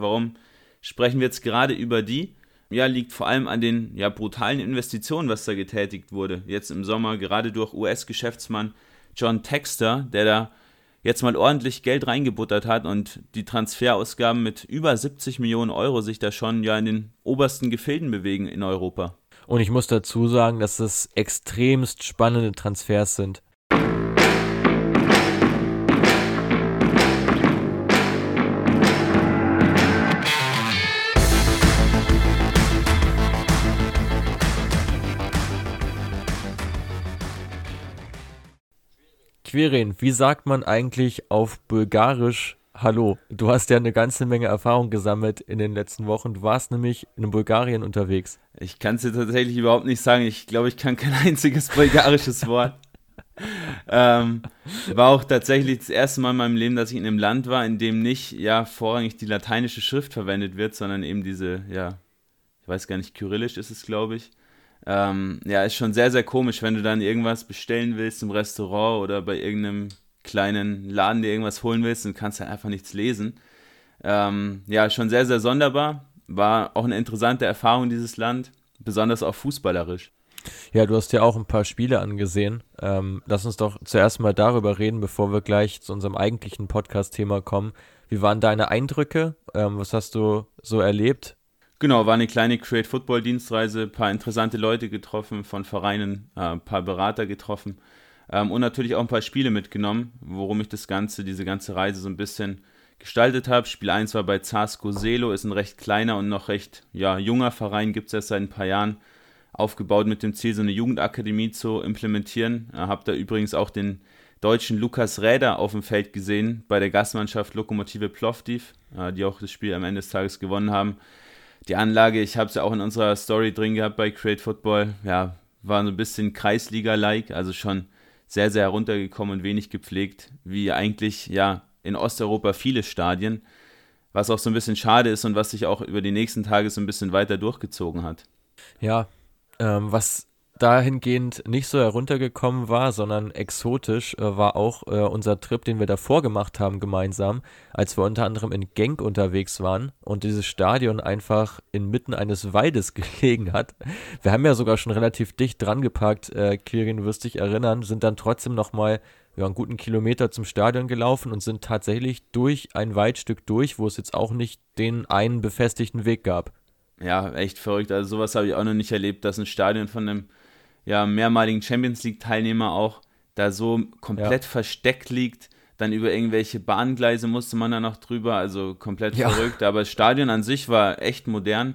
Warum sprechen wir jetzt gerade über die? Ja, liegt vor allem an den ja, brutalen Investitionen, was da getätigt wurde. Jetzt im Sommer, gerade durch US-Geschäftsmann John Texter, der da jetzt mal ordentlich Geld reingebuttert hat und die Transferausgaben mit über 70 Millionen Euro sich da schon ja in den obersten Gefilden bewegen in Europa. Und ich muss dazu sagen, dass es extremst spannende Transfers sind. Quirin, wie sagt man eigentlich auf Bulgarisch Hallo? Du hast ja eine ganze Menge Erfahrung gesammelt in den letzten Wochen. Du warst nämlich in Bulgarien unterwegs. Ich kann es dir tatsächlich überhaupt nicht sagen. Ich glaube, ich kann kein einziges bulgarisches Wort. ähm, war auch tatsächlich das erste Mal in meinem Leben, dass ich in einem Land war, in dem nicht ja vorrangig die lateinische Schrift verwendet wird, sondern eben diese, ja, ich weiß gar nicht, kyrillisch ist es, glaube ich. Ähm, ja, ist schon sehr, sehr komisch, wenn du dann irgendwas bestellen willst im Restaurant oder bei irgendeinem kleinen Laden dir irgendwas holen willst und kannst halt einfach nichts lesen. Ähm, ja, schon sehr, sehr sonderbar. War auch eine interessante Erfahrung, dieses Land, besonders auch fußballerisch. Ja, du hast ja auch ein paar Spiele angesehen. Ähm, lass uns doch zuerst mal darüber reden, bevor wir gleich zu unserem eigentlichen Podcast-Thema kommen. Wie waren deine Eindrücke? Ähm, was hast du so erlebt? Genau, war eine kleine Create Football Dienstreise, paar interessante Leute getroffen, von Vereinen, äh, paar Berater getroffen ähm, und natürlich auch ein paar Spiele mitgenommen, worum ich das Ganze, diese ganze Reise so ein bisschen gestaltet habe. Spiel 1 war bei Zasko Selo, ist ein recht kleiner und noch recht ja, junger Verein, gibt es erst seit ein paar Jahren, aufgebaut mit dem Ziel, so eine Jugendakademie zu implementieren. Äh, habe da übrigens auch den deutschen Lukas Räder auf dem Feld gesehen bei der Gastmannschaft Lokomotive Plovdiv, äh, die auch das Spiel am Ende des Tages gewonnen haben die Anlage, ich habe es ja auch in unserer Story drin gehabt bei Create Football, ja, war so ein bisschen Kreisliga-like, also schon sehr, sehr heruntergekommen und wenig gepflegt, wie eigentlich, ja, in Osteuropa viele Stadien, was auch so ein bisschen schade ist und was sich auch über die nächsten Tage so ein bisschen weiter durchgezogen hat. Ja, ähm, was dahingehend nicht so heruntergekommen war, sondern exotisch äh, war auch äh, unser Trip, den wir davor gemacht haben gemeinsam, als wir unter anderem in Genk unterwegs waren und dieses Stadion einfach inmitten eines Waldes gelegen hat. Wir haben ja sogar schon relativ dicht dran geparkt, äh, Kirin, wirst dich erinnern, sind dann trotzdem nochmal ja, einen guten Kilometer zum Stadion gelaufen und sind tatsächlich durch ein Waldstück durch, wo es jetzt auch nicht den einen befestigten Weg gab. Ja, echt verrückt. Also sowas habe ich auch noch nicht erlebt, dass ein Stadion von einem ja, mehrmaligen Champions League-Teilnehmer auch da so komplett ja. versteckt liegt. Dann über irgendwelche Bahngleise musste man da noch drüber, also komplett ja. verrückt. Aber das Stadion an sich war echt modern.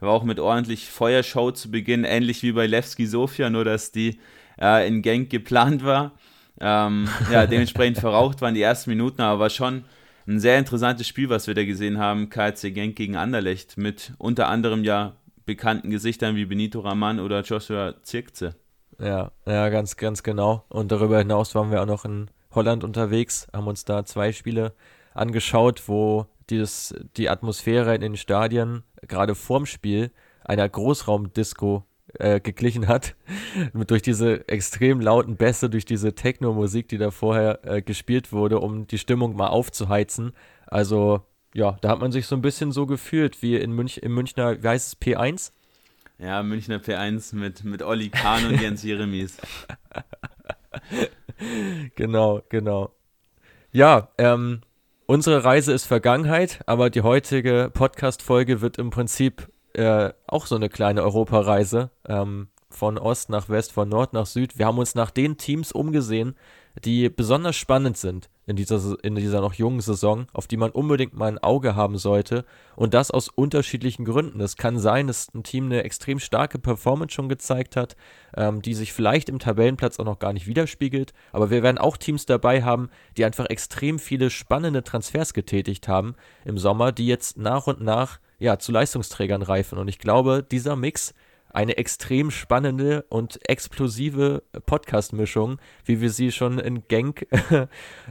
War auch mit ordentlich Feuershow zu Beginn, ähnlich wie bei Levski Sofia, nur dass die äh, in Genk geplant war. Ähm, ja, dementsprechend verraucht waren die ersten Minuten, aber war schon ein sehr interessantes Spiel, was wir da gesehen haben. KC Genk gegen Anderlecht mit unter anderem ja bekannten Gesichtern wie Benito Raman oder Joshua Zirkze. Ja, ja, ganz, ganz genau. Und darüber hinaus waren wir auch noch in Holland unterwegs, haben uns da zwei Spiele angeschaut, wo dieses, die Atmosphäre in den Stadien gerade vorm Spiel einer Großraumdisco äh, geglichen hat. durch diese extrem lauten Bässe, durch diese Techno-Musik, die da vorher äh, gespielt wurde, um die Stimmung mal aufzuheizen. Also ja, da hat man sich so ein bisschen so gefühlt wie in Münch, im Münchner, wie heißt es, P1? Ja, Münchner P1 mit, mit Olli Kahn und Jens Jeremies. genau, genau. Ja, ähm, unsere Reise ist Vergangenheit, aber die heutige Podcast-Folge wird im Prinzip äh, auch so eine kleine Europareise. Ähm, von Ost nach West, von Nord nach Süd. Wir haben uns nach den Teams umgesehen, die besonders spannend sind in dieser, in dieser noch jungen Saison, auf die man unbedingt mal ein Auge haben sollte. Und das aus unterschiedlichen Gründen. Es kann sein, dass ein Team eine extrem starke Performance schon gezeigt hat, ähm, die sich vielleicht im Tabellenplatz auch noch gar nicht widerspiegelt. Aber wir werden auch Teams dabei haben, die einfach extrem viele spannende Transfers getätigt haben im Sommer, die jetzt nach und nach ja, zu Leistungsträgern reifen. Und ich glaube, dieser Mix eine extrem spannende und explosive Podcast-Mischung, wie wir sie schon in Genk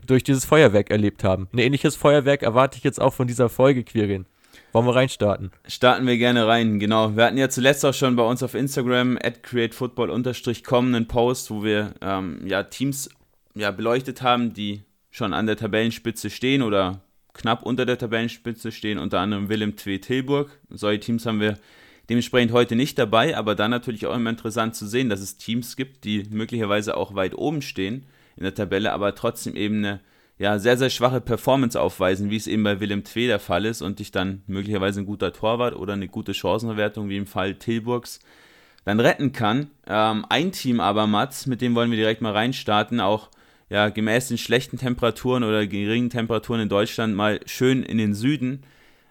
durch dieses Feuerwerk erlebt haben. Ein ähnliches Feuerwerk erwarte ich jetzt auch von dieser Folge, Quirin. Wollen wir reinstarten? Starten wir gerne rein, genau. Wir hatten ja zuletzt auch schon bei uns auf Instagram at createfootball-com einen Post, wo wir ähm, ja, Teams ja, beleuchtet haben, die schon an der Tabellenspitze stehen oder knapp unter der Tabellenspitze stehen, unter anderem Willem Twee Tilburg. Solche Teams haben wir dementsprechend heute nicht dabei, aber dann natürlich auch immer interessant zu sehen, dass es Teams gibt, die möglicherweise auch weit oben stehen in der Tabelle, aber trotzdem eben eine ja, sehr, sehr schwache Performance aufweisen, wie es eben bei Willem Twee der Fall ist und dich dann möglicherweise ein guter Torwart oder eine gute Chancenverwertung, wie im Fall Tilburgs, dann retten kann. Ähm, ein Team aber, Mats, mit dem wollen wir direkt mal reinstarten, auch ja, gemäß den schlechten Temperaturen oder geringen Temperaturen in Deutschland mal schön in den Süden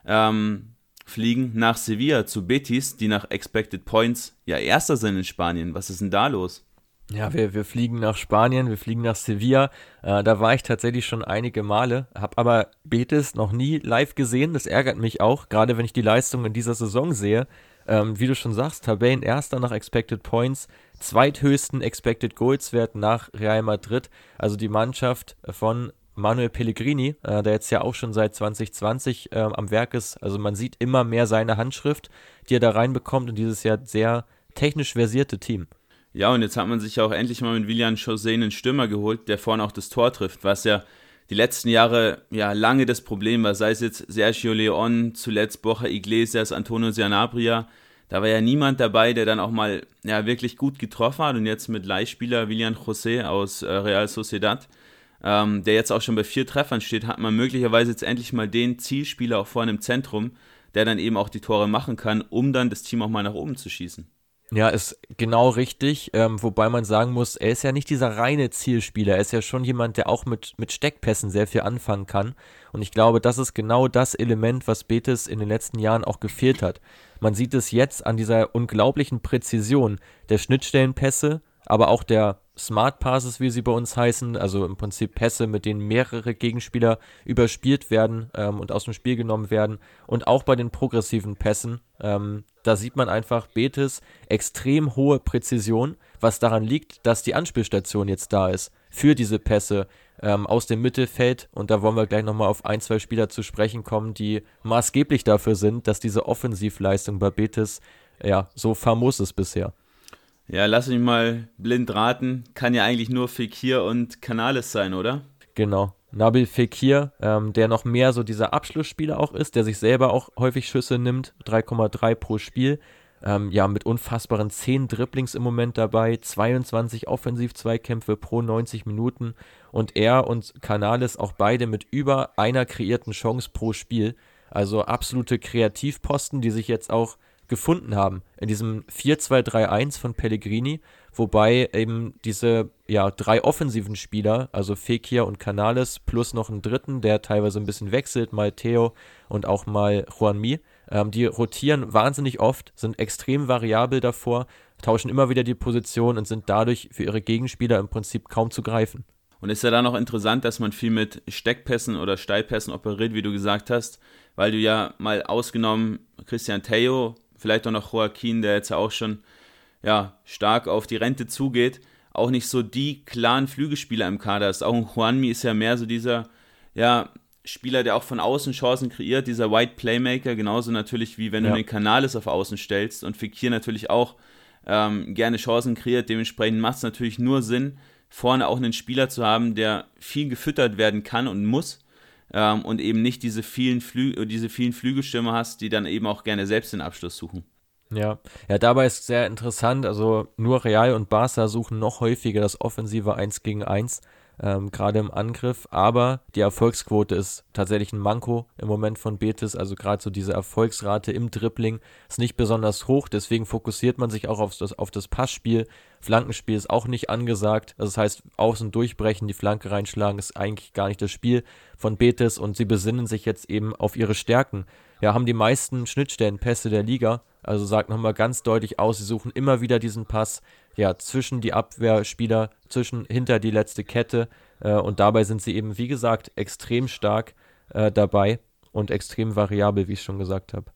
ähm, fliegen nach Sevilla zu Betis, die nach Expected Points ja erster sind in Spanien. Was ist denn da los? Ja, wir, wir fliegen nach Spanien, wir fliegen nach Sevilla. Äh, da war ich tatsächlich schon einige Male, habe aber Betis noch nie live gesehen. Das ärgert mich auch, gerade wenn ich die Leistung in dieser Saison sehe. Ähm, wie du schon sagst, Tabellenerster nach Expected Points, zweithöchsten Expected Goals Wert nach Real Madrid. Also die Mannschaft von Manuel Pellegrini, äh, der jetzt ja auch schon seit 2020 äh, am Werk ist. Also man sieht immer mehr seine Handschrift, die er da reinbekommt und dieses Jahr sehr technisch versierte Team. Ja, und jetzt hat man sich auch endlich mal mit William José einen Stürmer geholt, der vorne auch das Tor trifft, was ja die letzten Jahre ja lange das Problem war, sei es jetzt Sergio Leon, zuletzt Borja Iglesias, Antonio Sanabria, da war ja niemand dabei, der dann auch mal ja, wirklich gut getroffen hat und jetzt mit Leihspieler William José aus äh, Real Sociedad, ähm, der jetzt auch schon bei vier Treffern steht, hat man möglicherweise jetzt endlich mal den Zielspieler auch vorne im Zentrum, der dann eben auch die Tore machen kann, um dann das Team auch mal nach oben zu schießen. Ja, ist genau richtig. Ähm, wobei man sagen muss, er ist ja nicht dieser reine Zielspieler. Er ist ja schon jemand, der auch mit, mit Steckpässen sehr viel anfangen kann. Und ich glaube, das ist genau das Element, was Betis in den letzten Jahren auch gefehlt hat. Man sieht es jetzt an dieser unglaublichen Präzision der Schnittstellenpässe, aber auch der Smart Passes, wie sie bei uns heißen, also im Prinzip Pässe, mit denen mehrere Gegenspieler überspielt werden ähm, und aus dem Spiel genommen werden. Und auch bei den progressiven Pässen, ähm, da sieht man einfach Betis extrem hohe Präzision, was daran liegt, dass die Anspielstation jetzt da ist für diese Pässe ähm, aus dem Mittelfeld. Und da wollen wir gleich nochmal auf ein, zwei Spieler zu sprechen kommen, die maßgeblich dafür sind, dass diese Offensivleistung bei Betis ja so famos ist bisher. Ja, lass mich mal blind raten. Kann ja eigentlich nur Fekir und Canales sein, oder? Genau. Nabil Fekir, ähm, der noch mehr so dieser Abschlussspieler auch ist, der sich selber auch häufig Schüsse nimmt, 3,3 pro Spiel. Ähm, ja, mit unfassbaren 10 Dribblings im Moment dabei, 22 Offensiv-Zweikämpfe pro 90 Minuten und er und Canales auch beide mit über einer kreierten Chance pro Spiel. Also absolute Kreativposten, die sich jetzt auch gefunden haben in diesem 4-2-3-1 von Pellegrini, wobei eben diese ja, drei offensiven Spieler, also Fekir und Canales, plus noch einen dritten, der teilweise ein bisschen wechselt, mal Theo und auch mal Juanmi, ähm, die rotieren wahnsinnig oft, sind extrem variabel davor, tauschen immer wieder die Position und sind dadurch für ihre Gegenspieler im Prinzip kaum zu greifen. Und ist ja dann auch interessant, dass man viel mit Steckpässen oder Steilpässen operiert, wie du gesagt hast, weil du ja mal ausgenommen Christian Theo vielleicht auch noch Joaquin, der jetzt auch schon ja, stark auf die Rente zugeht, auch nicht so die klaren Flügelspieler im Kader ist. Auch ein Juanmi ist ja mehr so dieser ja, Spieler, der auch von außen Chancen kreiert, dieser White Playmaker, genauso natürlich wie wenn ja. du den Kanales auf Außen stellst und Fekir natürlich auch ähm, gerne Chancen kreiert. Dementsprechend macht es natürlich nur Sinn, vorne auch einen Spieler zu haben, der viel gefüttert werden kann und muss ähm, und eben nicht diese vielen, Flü diese vielen Flügelstürmer hast, die dann eben auch gerne selbst den Abschluss suchen. Ja, ja, dabei ist sehr interessant, also nur Real und Barca suchen noch häufiger das offensive 1 gegen 1 ähm, gerade im Angriff. Aber die Erfolgsquote ist tatsächlich ein Manko im Moment von Betis. Also gerade so diese Erfolgsrate im Dribbling ist nicht besonders hoch. Deswegen fokussiert man sich auch auf das, auf das Passspiel. Flankenspiel ist auch nicht angesagt. Also das heißt, außen durchbrechen, die Flanke reinschlagen ist eigentlich gar nicht das Spiel von Betis. Und sie besinnen sich jetzt eben auf ihre Stärken. Ja, haben die meisten Schnittstellenpässe der Liga. Also sagt nochmal ganz deutlich aus, sie suchen immer wieder diesen Pass ja, zwischen die Abwehrspieler, zwischen hinter die letzte Kette. Äh, und dabei sind sie eben, wie gesagt, extrem stark äh, dabei und extrem variabel, wie ich schon gesagt habe.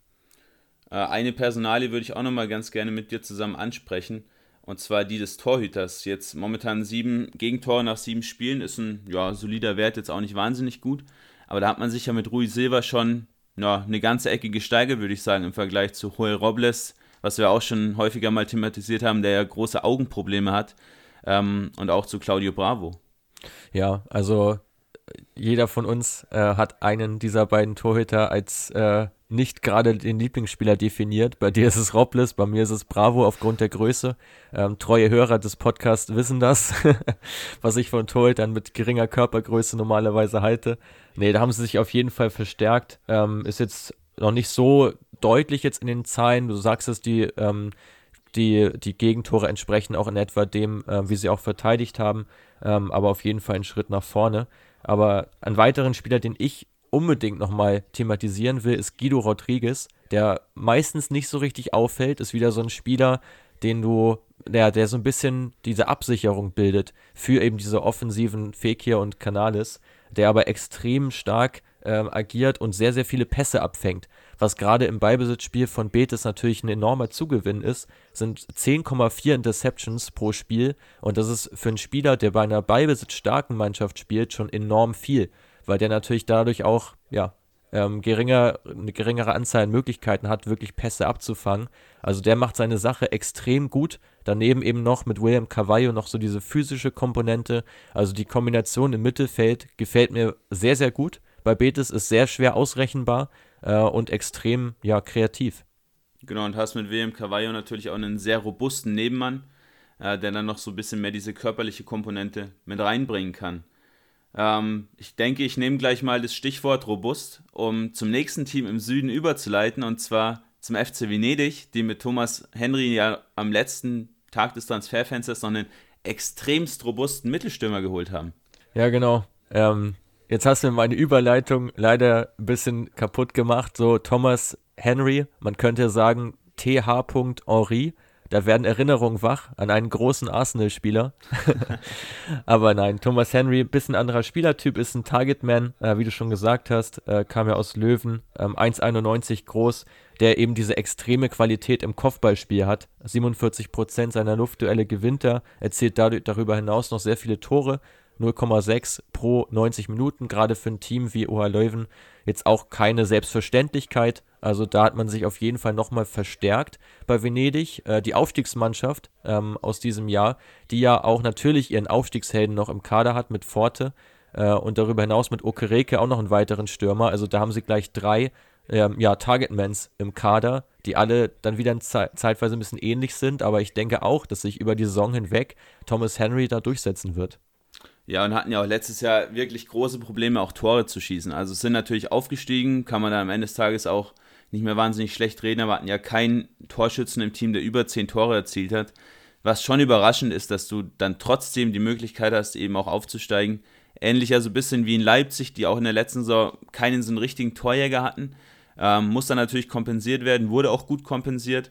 Äh, eine Personalie würde ich auch nochmal ganz gerne mit dir zusammen ansprechen. Und zwar die des Torhüters. Jetzt momentan sieben Gegentore nach sieben Spielen ist ein ja, solider Wert, jetzt auch nicht wahnsinnig gut. Aber da hat man sich ja mit Rui Silva schon ja, eine ganze Ecke gesteigert, würde ich sagen, im Vergleich zu Joel Robles, was wir auch schon häufiger mal thematisiert haben, der ja große Augenprobleme hat. Ähm, und auch zu Claudio Bravo. Ja, also jeder von uns äh, hat einen dieser beiden Torhüter als äh, nicht gerade den Lieblingsspieler definiert. Bei dir ist es Robles, bei mir ist es Bravo aufgrund der Größe. Ähm, treue Hörer des Podcasts wissen das, was ich von Torhütern mit geringer Körpergröße normalerweise halte. Nee, da haben sie sich auf jeden Fall verstärkt. Ähm, ist jetzt noch nicht so deutlich jetzt in den Zahlen. Du sagst es, die, ähm, die, die Gegentore entsprechen auch in etwa dem, äh, wie sie auch verteidigt haben. Ähm, aber auf jeden Fall ein Schritt nach vorne. Aber einen weiteren Spieler, den ich unbedingt nochmal thematisieren will, ist Guido Rodriguez, der meistens nicht so richtig auffällt, ist wieder so ein Spieler, den du, der, der so ein bisschen diese Absicherung bildet für eben diese offensiven Fekir und Canales, der aber extrem stark ähm, agiert und sehr, sehr viele Pässe abfängt. Was gerade im Beibesitzspiel von Betis natürlich ein enormer Zugewinn ist, sind 10,4 Interceptions pro Spiel und das ist für einen Spieler, der bei einer Beibesitz-starken Mannschaft spielt, schon enorm viel weil der natürlich dadurch auch, ja, ähm, geringer, eine geringere Anzahl an Möglichkeiten hat, wirklich Pässe abzufangen. Also der macht seine Sache extrem gut. Daneben eben noch mit William Carvalho noch so diese physische Komponente. Also die Kombination im Mittelfeld gefällt mir sehr, sehr gut. Bei Betis ist sehr schwer ausrechenbar äh, und extrem, ja, kreativ. Genau, und hast mit William Carvalho natürlich auch einen sehr robusten Nebenmann, äh, der dann noch so ein bisschen mehr diese körperliche Komponente mit reinbringen kann. Ähm, ich denke, ich nehme gleich mal das Stichwort robust, um zum nächsten Team im Süden überzuleiten, und zwar zum FC Venedig, die mit Thomas Henry ja am letzten Tag des Transferfensters noch einen extremst robusten Mittelstürmer geholt haben. Ja, genau. Ähm, jetzt hast du meine Überleitung leider ein bisschen kaputt gemacht. So, Thomas Henry, man könnte sagen TH. Henry, da werden Erinnerungen wach an einen großen Arsenal-Spieler. Aber nein, Thomas Henry, bisschen anderer Spielertyp, ist ein Targetman, äh, wie du schon gesagt hast, äh, kam ja aus Löwen, ähm, 1,91 groß, der eben diese extreme Qualität im Kopfballspiel hat. 47% seiner Luftduelle gewinnt er, erzielt dadurch, darüber hinaus noch sehr viele Tore. 0,6 pro 90 Minuten, gerade für ein Team wie OH Leuven jetzt auch keine Selbstverständlichkeit. Also da hat man sich auf jeden Fall nochmal verstärkt bei Venedig. Äh, die Aufstiegsmannschaft ähm, aus diesem Jahr, die ja auch natürlich ihren Aufstiegshelden noch im Kader hat mit Forte äh, und darüber hinaus mit Okereke auch noch einen weiteren Stürmer. Also da haben sie gleich drei ähm, ja, Targetmans im Kader, die alle dann wieder ze zeitweise ein bisschen ähnlich sind. Aber ich denke auch, dass sich über die Saison hinweg Thomas Henry da durchsetzen wird. Ja, und hatten ja auch letztes Jahr wirklich große Probleme, auch Tore zu schießen. Also sind natürlich aufgestiegen, kann man dann am Ende des Tages auch nicht mehr wahnsinnig schlecht reden, aber hatten ja keinen Torschützen im Team, der über zehn Tore erzielt hat. Was schon überraschend ist, dass du dann trotzdem die Möglichkeit hast, eben auch aufzusteigen. Ähnlich ja so ein bisschen wie in Leipzig, die auch in der letzten Saison keinen so einen richtigen Torjäger hatten. Ähm, muss dann natürlich kompensiert werden, wurde auch gut kompensiert.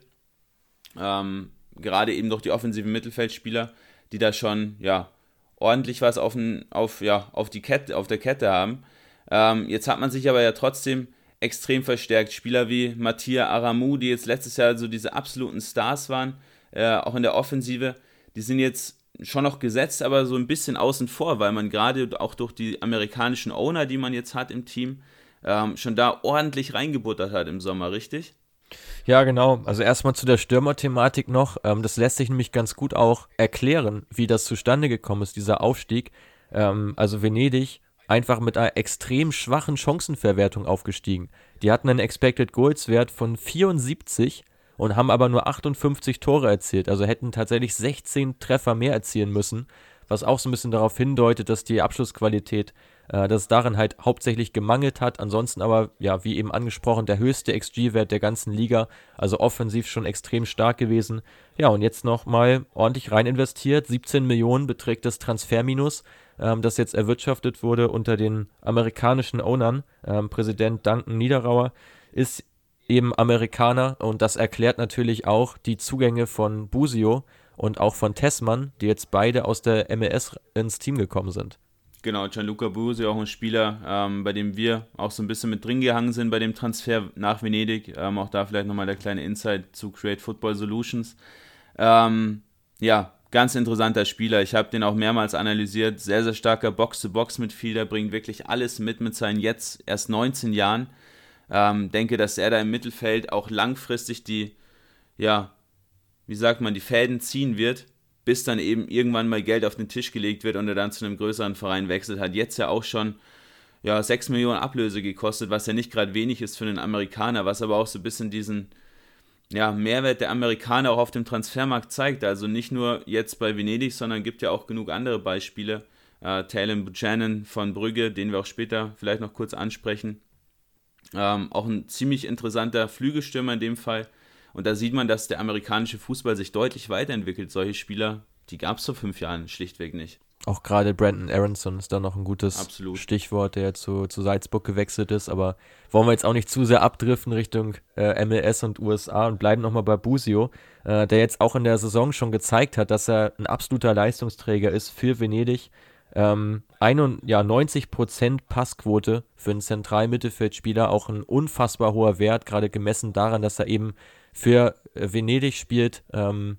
Ähm, gerade eben durch die offensiven Mittelfeldspieler, die da schon, ja, ordentlich was auf, ein, auf, ja, auf, die Kette, auf der Kette haben. Ähm, jetzt hat man sich aber ja trotzdem extrem verstärkt. Spieler wie Mattia Aramou, die jetzt letztes Jahr so diese absoluten Stars waren, äh, auch in der Offensive, die sind jetzt schon noch gesetzt, aber so ein bisschen außen vor, weil man gerade auch durch die amerikanischen Owner, die man jetzt hat im Team, ähm, schon da ordentlich reingebuttert hat im Sommer, richtig? Ja, genau. Also erstmal zu der Stürmer-Thematik noch. Ähm, das lässt sich nämlich ganz gut auch erklären, wie das zustande gekommen ist, dieser Aufstieg. Ähm, also Venedig einfach mit einer extrem schwachen Chancenverwertung aufgestiegen. Die hatten einen Expected Goals Wert von 74 und haben aber nur 58 Tore erzielt. Also hätten tatsächlich 16 Treffer mehr erzielen müssen, was auch so ein bisschen darauf hindeutet, dass die Abschlussqualität äh, dass es darin halt hauptsächlich gemangelt hat. Ansonsten aber, ja, wie eben angesprochen, der höchste XG-Wert der ganzen Liga, also offensiv schon extrem stark gewesen. Ja, und jetzt nochmal ordentlich rein investiert. 17 Millionen beträgt das Transferminus, ähm, das jetzt erwirtschaftet wurde unter den amerikanischen Ownern. Ähm, Präsident Duncan Niederauer ist eben Amerikaner und das erklärt natürlich auch die Zugänge von Busio und auch von Tessmann, die jetzt beide aus der MLS ins Team gekommen sind. Genau, Gianluca Busi, auch ein Spieler, ähm, bei dem wir auch so ein bisschen mit drin gehangen sind bei dem Transfer nach Venedig. Ähm, auch da vielleicht nochmal der kleine Insight zu Create Football Solutions. Ähm, ja, ganz interessanter Spieler. Ich habe den auch mehrmals analysiert. Sehr, sehr starker Box-to-Box-Mitfielder, bringt wirklich alles mit mit seinen jetzt erst 19 Jahren. Ähm, denke, dass er da im Mittelfeld auch langfristig die, ja, wie sagt man, die Fäden ziehen wird bis dann eben irgendwann mal Geld auf den Tisch gelegt wird und er dann zu einem größeren Verein wechselt. Hat jetzt ja auch schon ja, 6 Millionen Ablöse gekostet, was ja nicht gerade wenig ist für einen Amerikaner, was aber auch so ein bisschen diesen ja, Mehrwert der Amerikaner auch auf dem Transfermarkt zeigt. Also nicht nur jetzt bei Venedig, sondern gibt ja auch genug andere Beispiele. Äh, Talon Buchanan von Brügge, den wir auch später vielleicht noch kurz ansprechen. Ähm, auch ein ziemlich interessanter Flügelstürmer in dem Fall. Und da sieht man, dass der amerikanische Fußball sich deutlich weiterentwickelt. Solche Spieler, die gab es vor fünf Jahren schlichtweg nicht. Auch gerade Brandon Aronson ist da noch ein gutes Absolut. Stichwort, der zu, zu Salzburg gewechselt ist. Aber wollen wir jetzt auch nicht zu sehr abdriften Richtung äh, MLS und USA und bleiben nochmal bei Busio, äh, der jetzt auch in der Saison schon gezeigt hat, dass er ein absoluter Leistungsträger ist für Venedig. Ähm, ein, ja, 90% Passquote für einen Zentralmittelfeldspieler, auch ein unfassbar hoher Wert, gerade gemessen daran, dass er eben für äh, Venedig spielt. Ähm,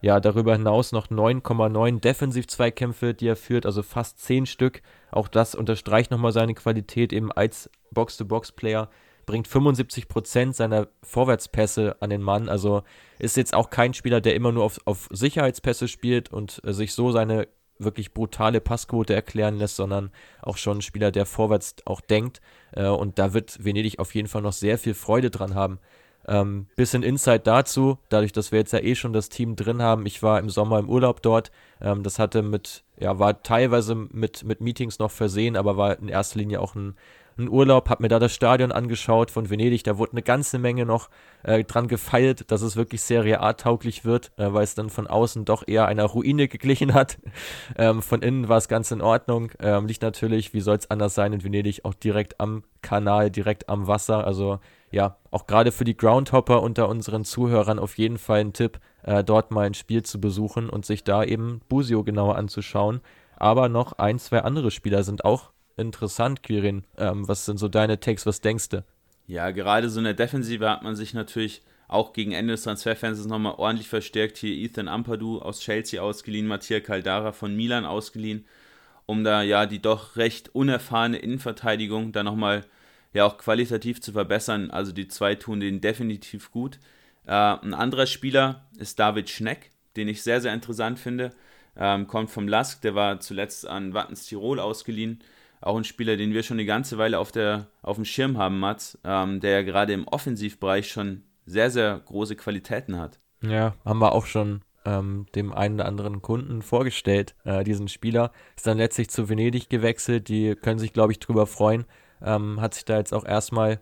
ja, darüber hinaus noch 9,9 Defensiv-Zweikämpfe, die er führt, also fast 10 Stück. Auch das unterstreicht nochmal seine Qualität eben als Box-to-Box-Player. Bringt 75% seiner Vorwärtspässe an den Mann. Also ist jetzt auch kein Spieler, der immer nur auf, auf Sicherheitspässe spielt und äh, sich so seine wirklich brutale Passquote erklären lässt, sondern auch schon ein Spieler, der vorwärts auch denkt. Äh, und da wird Venedig auf jeden Fall noch sehr viel Freude dran haben. Ähm, bisschen Insight dazu, dadurch, dass wir jetzt ja eh schon das Team drin haben. Ich war im Sommer im Urlaub dort. Ähm, das hatte mit, ja, war teilweise mit, mit Meetings noch versehen, aber war in erster Linie auch ein, ein Urlaub, hab mir da das Stadion angeschaut von Venedig. Da wurde eine ganze Menge noch äh, dran gefeilt, dass es wirklich Serie A-tauglich wird, äh, weil es dann von außen doch eher einer Ruine geglichen hat. ähm, von innen war es ganz in Ordnung. Ähm, liegt natürlich, wie soll es anders sein, in Venedig auch direkt am Kanal, direkt am Wasser. Also ja, auch gerade für die Groundhopper unter unseren Zuhörern auf jeden Fall ein Tipp, äh, dort mal ein Spiel zu besuchen und sich da eben Busio genauer anzuschauen. Aber noch ein, zwei andere Spieler sind auch interessant, Quirin. Ähm, was sind so deine Takes? Was denkst du? Ja, gerade so in der Defensive hat man sich natürlich auch gegen Ende des Transferfensters nochmal ordentlich verstärkt. Hier Ethan Ampadu aus Chelsea ausgeliehen, Mattia Caldara von Milan ausgeliehen, um da ja die doch recht unerfahrene Innenverteidigung da nochmal ja auch qualitativ zu verbessern. Also die zwei tun den definitiv gut. Äh, ein anderer Spieler ist David Schneck, den ich sehr, sehr interessant finde. Ähm, kommt vom Lask, der war zuletzt an Wattens Tirol ausgeliehen. Auch ein Spieler, den wir schon eine ganze Weile auf, der, auf dem Schirm haben, Mats, ähm, der ja gerade im Offensivbereich schon sehr, sehr große Qualitäten hat. Ja, haben wir auch schon ähm, dem einen oder anderen Kunden vorgestellt, äh, diesen Spieler. Ist dann letztlich zu Venedig gewechselt. Die können sich, glaube ich, drüber freuen, ähm, hat sich da jetzt auch erstmal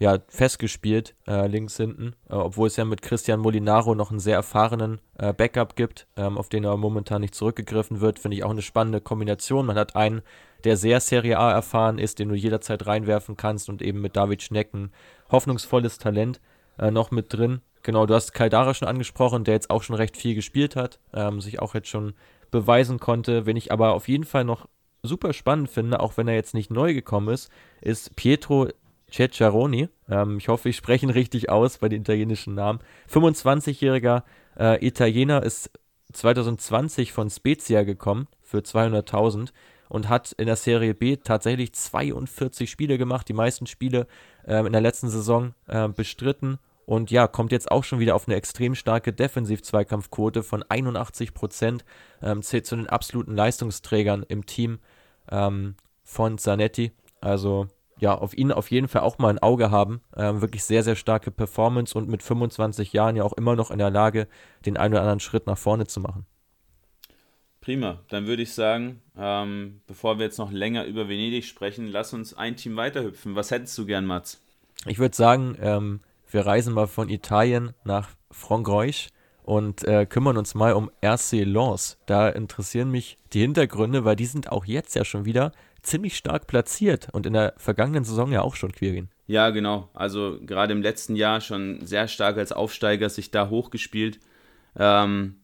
ja, festgespielt, äh, links hinten, äh, obwohl es ja mit Christian Molinaro noch einen sehr erfahrenen äh, Backup gibt, ähm, auf den er momentan nicht zurückgegriffen wird, finde ich auch eine spannende Kombination. Man hat einen, der sehr Serie A erfahren ist, den du jederzeit reinwerfen kannst und eben mit David Schnecken hoffnungsvolles Talent äh, noch mit drin. Genau, du hast Kaldara schon angesprochen, der jetzt auch schon recht viel gespielt hat, ähm, sich auch jetzt schon beweisen konnte. Wenn ich aber auf jeden Fall noch super spannend finde, auch wenn er jetzt nicht neu gekommen ist, ist Pietro Ceccaroni. Ähm, ich hoffe, ich spreche ihn richtig aus bei den italienischen Namen. 25-jähriger äh, Italiener ist 2020 von Spezia gekommen für 200.000 und hat in der Serie B tatsächlich 42 Spiele gemacht, die meisten Spiele äh, in der letzten Saison äh, bestritten und ja, kommt jetzt auch schon wieder auf eine extrem starke Defensiv-Zweikampfquote von 81 Prozent, ähm, zählt zu den absoluten Leistungsträgern im Team ähm, von Zanetti. Also ja, auf ihn auf jeden Fall auch mal ein Auge haben. Ähm, wirklich sehr, sehr starke Performance und mit 25 Jahren ja auch immer noch in der Lage, den einen oder anderen Schritt nach vorne zu machen. Prima, dann würde ich sagen, ähm, bevor wir jetzt noch länger über Venedig sprechen, lass uns ein Team weiterhüpfen. Was hättest du gern, Mats? Ich würde sagen, ähm, wir reisen mal von Italien nach Frankreich und äh, kümmern uns mal um RC Lens. Da interessieren mich die Hintergründe, weil die sind auch jetzt ja schon wieder ziemlich stark platziert und in der vergangenen Saison ja auch schon Quirin. Ja, genau. Also gerade im letzten Jahr schon sehr stark als Aufsteiger sich da hochgespielt. Ähm,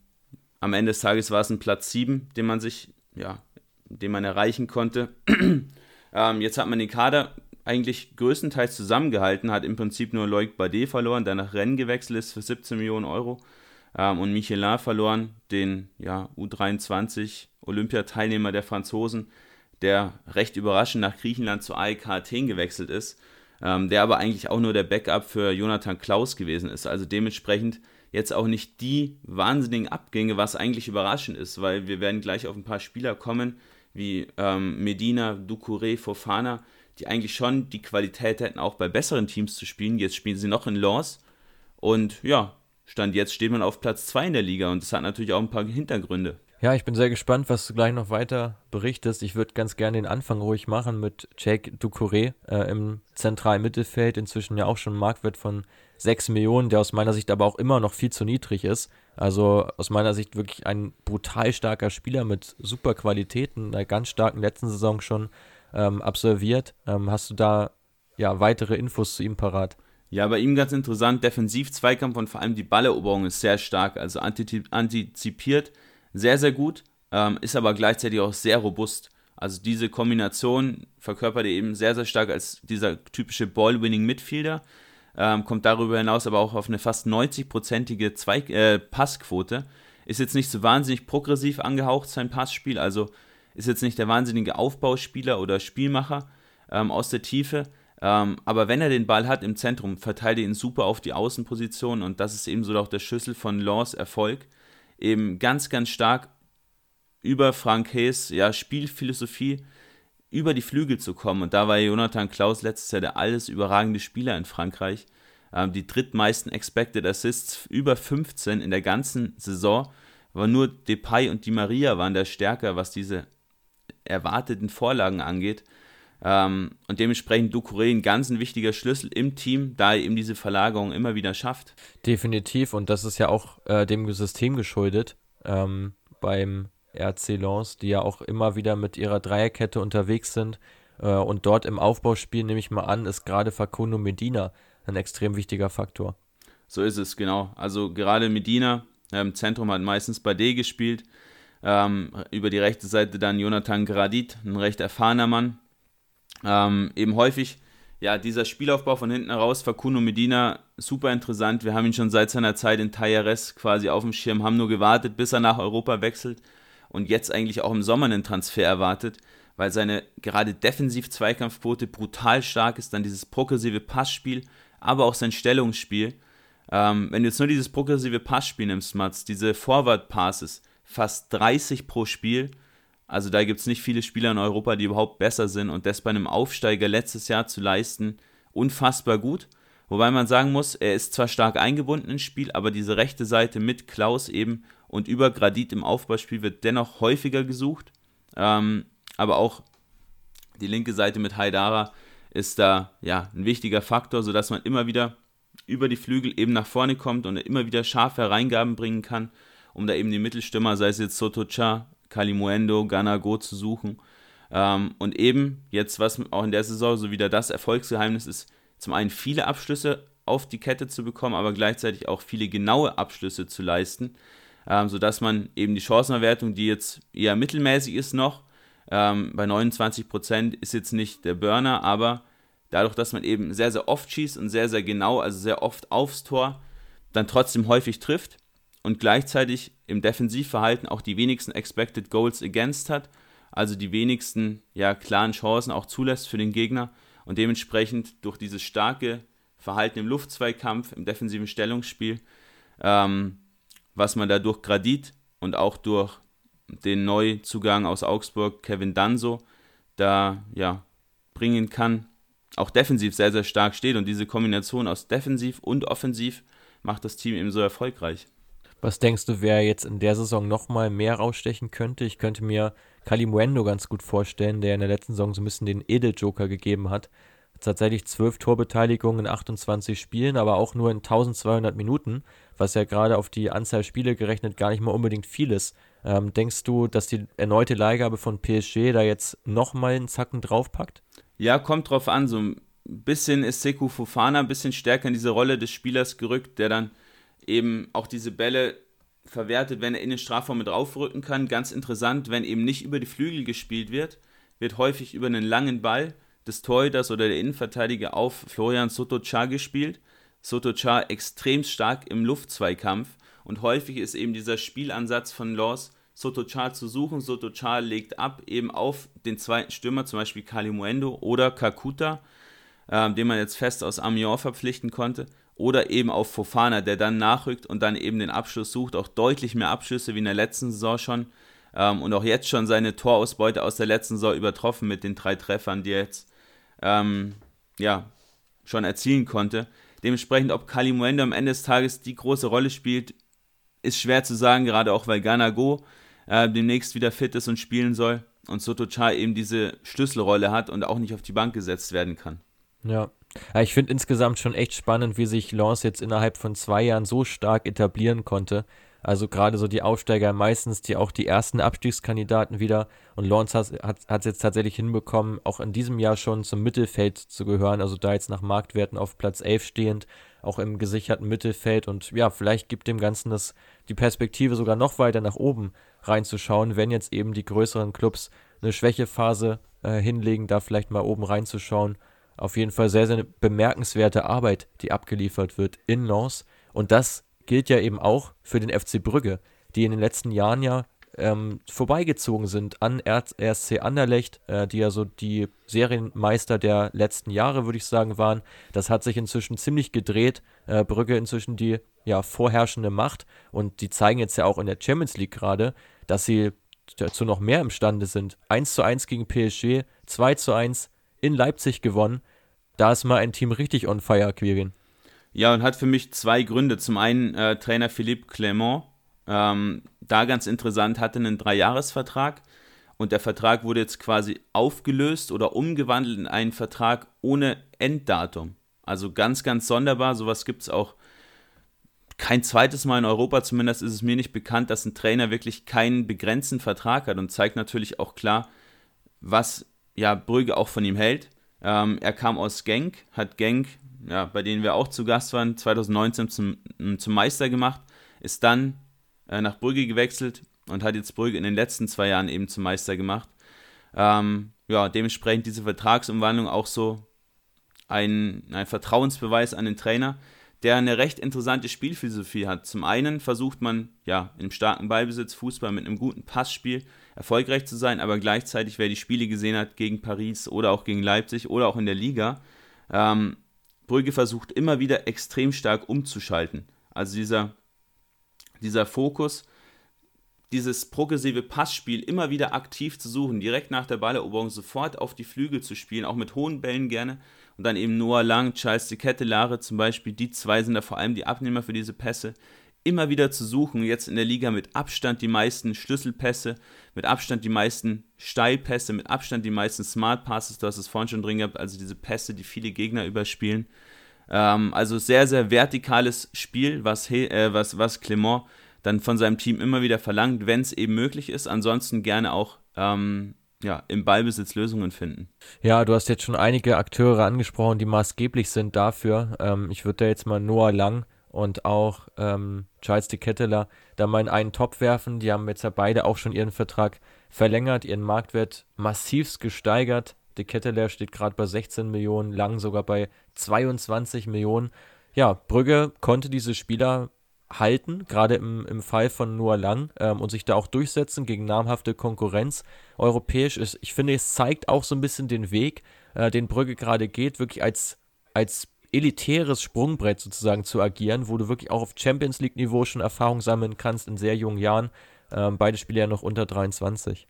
am Ende des Tages war es ein Platz 7, den man sich, ja, den man erreichen konnte. ähm, jetzt hat man den Kader eigentlich größtenteils zusammengehalten, hat im Prinzip nur Loic Badet verloren, der nach Rennen gewechselt ist für 17 Millionen Euro ähm, und Michelin verloren, den ja, U23 Olympiateilnehmer der Franzosen, der recht überraschend nach Griechenland zu AEK Athen gewechselt ist, ähm, der aber eigentlich auch nur der Backup für Jonathan Klaus gewesen ist. Also dementsprechend jetzt auch nicht die wahnsinnigen Abgänge, was eigentlich überraschend ist, weil wir werden gleich auf ein paar Spieler kommen, wie ähm, Medina, Ducouré, Fofana, die eigentlich schon die Qualität hätten, auch bei besseren Teams zu spielen. Jetzt spielen sie noch in Laws und ja, Stand jetzt steht man auf Platz 2 in der Liga und das hat natürlich auch ein paar Hintergründe. Ja, ich bin sehr gespannt, was du gleich noch weiter berichtest. Ich würde ganz gerne den Anfang ruhig machen mit Jake Ducouré äh, im zentralen Mittelfeld. Inzwischen ja auch schon ein Marktwert von 6 Millionen, der aus meiner Sicht aber auch immer noch viel zu niedrig ist. Also aus meiner Sicht wirklich ein brutal starker Spieler mit super Qualitäten, einer ganz starken letzten Saison schon ähm, absolviert. Ähm, hast du da ja weitere Infos zu ihm parat? Ja, bei ihm ganz interessant, Defensiv-Zweikampf und vor allem die Balleroberung ist sehr stark, also antizipiert sehr, sehr gut, ähm, ist aber gleichzeitig auch sehr robust. Also diese Kombination verkörpert er eben sehr, sehr stark als dieser typische Ball-Winning-Midfielder, ähm, kommt darüber hinaus aber auch auf eine fast 90-prozentige äh, Passquote. Ist jetzt nicht so wahnsinnig progressiv angehaucht, sein Passspiel, also ist jetzt nicht der wahnsinnige Aufbauspieler oder Spielmacher ähm, aus der Tiefe, ähm, aber wenn er den Ball hat im Zentrum, verteilt er ihn super auf die Außenposition und das ist eben so auch der Schlüssel von Laws Erfolg eben ganz, ganz stark über Frank Hayes ja, Spielphilosophie über die Flügel zu kommen. Und da war Jonathan Klaus letztes Jahr der alles überragende Spieler in Frankreich. Ähm, die drittmeisten Expected Assists, über 15 in der ganzen Saison. Aber nur Depay und Di Maria waren da stärker, was diese erwarteten Vorlagen angeht. Ähm, und dementsprechend Ducouré ein ganz ein wichtiger Schlüssel im Team, da er eben diese Verlagerung immer wieder schafft. Definitiv, und das ist ja auch äh, dem System geschuldet ähm, beim RC Lens, die ja auch immer wieder mit ihrer Dreierkette unterwegs sind. Äh, und dort im Aufbauspiel, nehme ich mal an, ist gerade Facundo Medina ein extrem wichtiger Faktor. So ist es, genau. Also gerade Medina im ähm, Zentrum hat meistens bei D gespielt. Ähm, über die rechte Seite dann Jonathan Gradit, ein recht erfahrener Mann, ähm, eben häufig, ja, dieser Spielaufbau von hinten heraus, Facundo Medina, super interessant. Wir haben ihn schon seit seiner Zeit in Tayares quasi auf dem Schirm, haben nur gewartet, bis er nach Europa wechselt und jetzt eigentlich auch im Sommer einen Transfer erwartet, weil seine gerade Defensiv-Zweikampfquote brutal stark ist, dann dieses progressive Passspiel, aber auch sein Stellungsspiel. Ähm, wenn du jetzt nur dieses progressive Passspiel nimmst, Mats, diese Forward-Passes, fast 30 pro Spiel, also da gibt es nicht viele Spieler in Europa, die überhaupt besser sind und das bei einem Aufsteiger letztes Jahr zu leisten, unfassbar gut. Wobei man sagen muss, er ist zwar stark eingebunden ins Spiel, aber diese rechte Seite mit Klaus eben und über Gradit im Aufbauspiel wird dennoch häufiger gesucht. Ähm, aber auch die linke Seite mit Haidara ist da ja ein wichtiger Faktor, sodass man immer wieder über die Flügel eben nach vorne kommt und immer wieder scharfe Hereingaben bringen kann, um da eben die Mittelstürmer, sei es jetzt Sotocha Kalimuendo, Ganago zu suchen. Ähm, und eben jetzt, was auch in der Saison so wieder das Erfolgsgeheimnis ist, zum einen viele Abschlüsse auf die Kette zu bekommen, aber gleichzeitig auch viele genaue Abschlüsse zu leisten, ähm, sodass man eben die Chancenerwertung, die jetzt eher mittelmäßig ist noch, ähm, bei 29% ist jetzt nicht der Burner, aber dadurch, dass man eben sehr, sehr oft schießt und sehr, sehr genau, also sehr oft aufs Tor, dann trotzdem häufig trifft, und gleichzeitig im Defensivverhalten auch die wenigsten Expected Goals Against hat, also die wenigsten ja, klaren Chancen auch zulässt für den Gegner und dementsprechend durch dieses starke Verhalten im Luftzweikampf, im defensiven Stellungsspiel, ähm, was man da durch Gradit und auch durch den Neuzugang aus Augsburg, Kevin Danso, da ja bringen kann, auch defensiv sehr, sehr stark steht. Und diese Kombination aus defensiv und offensiv macht das Team eben so erfolgreich. Was denkst du, wer jetzt in der Saison nochmal mehr rausstechen könnte? Ich könnte mir Kalimuendo ganz gut vorstellen, der in der letzten Saison so ein bisschen den Edeljoker gegeben hat. Tatsächlich zwölf Torbeteiligungen in 28 Spielen, aber auch nur in 1200 Minuten, was ja gerade auf die Anzahl Spiele gerechnet gar nicht mal unbedingt viel ist. Ähm, denkst du, dass die erneute Leihgabe von PSG da jetzt nochmal einen Zacken draufpackt? Ja, kommt drauf an. So ein bisschen ist Sekou Fofana ein bisschen stärker in diese Rolle des Spielers gerückt, der dann eben auch diese Bälle verwertet, wenn er in den Strafraum mit raufrücken kann. Ganz interessant, wenn eben nicht über die Flügel gespielt wird, wird häufig über einen langen Ball des Torhüters oder der Innenverteidiger auf Florian Sotocha gespielt. Sotocha extrem stark im Luftzweikampf und häufig ist eben dieser Spielansatz von Laws, Sotocha zu suchen. Sotocha legt ab eben auf den zweiten Stürmer, zum Beispiel Kalimuendo oder Kakuta, äh, den man jetzt fest aus Amiens verpflichten konnte oder eben auf Fofana, der dann nachrückt und dann eben den Abschluss sucht, auch deutlich mehr Abschlüsse wie in der letzten Saison schon ähm, und auch jetzt schon seine Torausbeute aus der letzten Saison übertroffen mit den drei Treffern, die er jetzt ähm, ja, schon erzielen konnte. Dementsprechend, ob Kalimuendo am Ende des Tages die große Rolle spielt, ist schwer zu sagen, gerade auch weil Ganago äh, demnächst wieder fit ist und spielen soll und Sotochai eben diese Schlüsselrolle hat und auch nicht auf die Bank gesetzt werden kann. Ja. Ja ich finde insgesamt schon echt spannend, wie sich Lance jetzt innerhalb von zwei Jahren so stark etablieren konnte. Also gerade so die Aufsteiger meistens, die auch die ersten Abstiegskandidaten wieder. Und Lawrence hat es jetzt tatsächlich hinbekommen, auch in diesem Jahr schon zum Mittelfeld zu gehören. Also da jetzt nach Marktwerten auf Platz 11 stehend, auch im gesicherten Mittelfeld. Und ja, vielleicht gibt dem Ganzen das die Perspektive sogar noch weiter nach oben reinzuschauen, wenn jetzt eben die größeren Clubs eine Schwächephase äh, hinlegen, da vielleicht mal oben reinzuschauen. Auf jeden Fall sehr, sehr bemerkenswerte Arbeit, die abgeliefert wird in Lens. Und das gilt ja eben auch für den FC Brügge, die in den letzten Jahren ja ähm, vorbeigezogen sind an RSC Anderlecht, äh, die ja so die Serienmeister der letzten Jahre, würde ich sagen, waren. Das hat sich inzwischen ziemlich gedreht. Äh, Brügge inzwischen die ja, vorherrschende Macht und die zeigen jetzt ja auch in der Champions League gerade, dass sie dazu noch mehr imstande sind. 1 zu 1 gegen PSG, 2 zu 1 in Leipzig gewonnen. Da ist mal ein Team richtig on fire, Quirin. Ja, und hat für mich zwei Gründe. Zum einen äh, Trainer Philippe Clement, ähm, da ganz interessant, hatte einen Dreijahresvertrag und der Vertrag wurde jetzt quasi aufgelöst oder umgewandelt in einen Vertrag ohne Enddatum. Also ganz, ganz sonderbar. Sowas gibt es auch kein zweites Mal in Europa, zumindest ist es mir nicht bekannt, dass ein Trainer wirklich keinen begrenzten Vertrag hat und zeigt natürlich auch klar, was ja Brügge auch von ihm hält. Ähm, er kam aus Genk, hat Genk ja, bei denen wir auch zu Gast waren, 2019 zum, zum Meister gemacht, ist dann äh, nach Brügge gewechselt und hat jetzt Brügge in den letzten zwei Jahren eben zum Meister gemacht. Ähm, ja, dementsprechend diese Vertragsumwandlung auch so ein, ein Vertrauensbeweis an den Trainer, der eine recht interessante Spielphilosophie hat. Zum einen versucht man, ja, im starken Ballbesitz Fußball mit einem guten Passspiel erfolgreich zu sein, aber gleichzeitig, wer die Spiele gesehen hat gegen Paris oder auch gegen Leipzig oder auch in der Liga, ähm, Brügge versucht immer wieder extrem stark umzuschalten. Also dieser, dieser Fokus, dieses progressive Passspiel immer wieder aktiv zu suchen, direkt nach der Balleroberung sofort auf die Flügel zu spielen, auch mit hohen Bällen gerne. Und dann eben Noah Lang, Charles de Kettelare zum Beispiel, die zwei sind da vor allem die Abnehmer für diese Pässe immer wieder zu suchen. Jetzt in der Liga mit Abstand die meisten Schlüsselpässe, mit Abstand die meisten Steilpässe, mit Abstand die meisten Smart Passes. Du hast es vorhin schon drin gehabt, also diese Pässe, die viele Gegner überspielen. Ähm, also sehr, sehr vertikales Spiel, was, äh, was, was Clement dann von seinem Team immer wieder verlangt, wenn es eben möglich ist. Ansonsten gerne auch ähm, ja, im Ballbesitz Lösungen finden. Ja, du hast jetzt schon einige Akteure angesprochen, die maßgeblich sind dafür. Ähm, ich würde da jetzt mal Noah Lang und auch ähm, Charles de Ketteler da mal in einen Top werfen. Die haben jetzt ja beide auch schon ihren Vertrag verlängert, ihren Marktwert massivst gesteigert. De Ketteler steht gerade bei 16 Millionen, Lang sogar bei 22 Millionen. Ja, Brügge konnte diese Spieler halten, gerade im, im Fall von Noah Lang ähm, und sich da auch durchsetzen gegen namhafte Konkurrenz. Europäisch ist, ich finde, es zeigt auch so ein bisschen den Weg, äh, den Brügge gerade geht, wirklich als, als elitäres Sprungbrett sozusagen zu agieren, wo du wirklich auch auf Champions League-Niveau schon Erfahrung sammeln kannst in sehr jungen Jahren. Ähm, beide Spieler ja noch unter 23.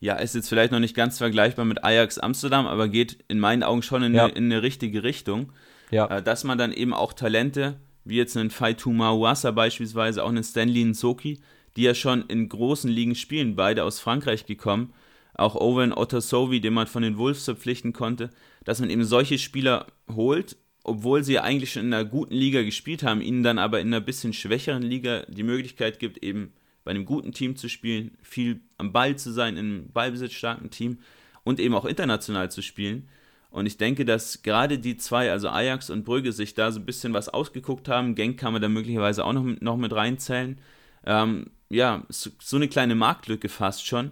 Ja, ist jetzt vielleicht noch nicht ganz vergleichbar mit Ajax Amsterdam, aber geht in meinen Augen schon in, ja. eine, in eine, richtige Richtung. Ja. Äh, dass man dann eben auch Talente, wie jetzt einen Faitu Mawasa beispielsweise, auch einen Stanley Nsoki, die ja schon in großen Ligen spielen, beide aus Frankreich gekommen, auch Owen Otasovi, den man von den Wolves verpflichten konnte, dass man eben solche Spieler holt obwohl sie eigentlich schon in einer guten Liga gespielt haben, ihnen dann aber in einer bisschen schwächeren Liga die Möglichkeit gibt, eben bei einem guten Team zu spielen, viel am Ball zu sein, in einem ballbesitzstarken Team und eben auch international zu spielen. Und ich denke, dass gerade die zwei, also Ajax und Brügge, sich da so ein bisschen was ausgeguckt haben. Genk kann man da möglicherweise auch noch, noch mit reinzählen. Ähm, ja, so, so eine kleine Marktlücke fast schon.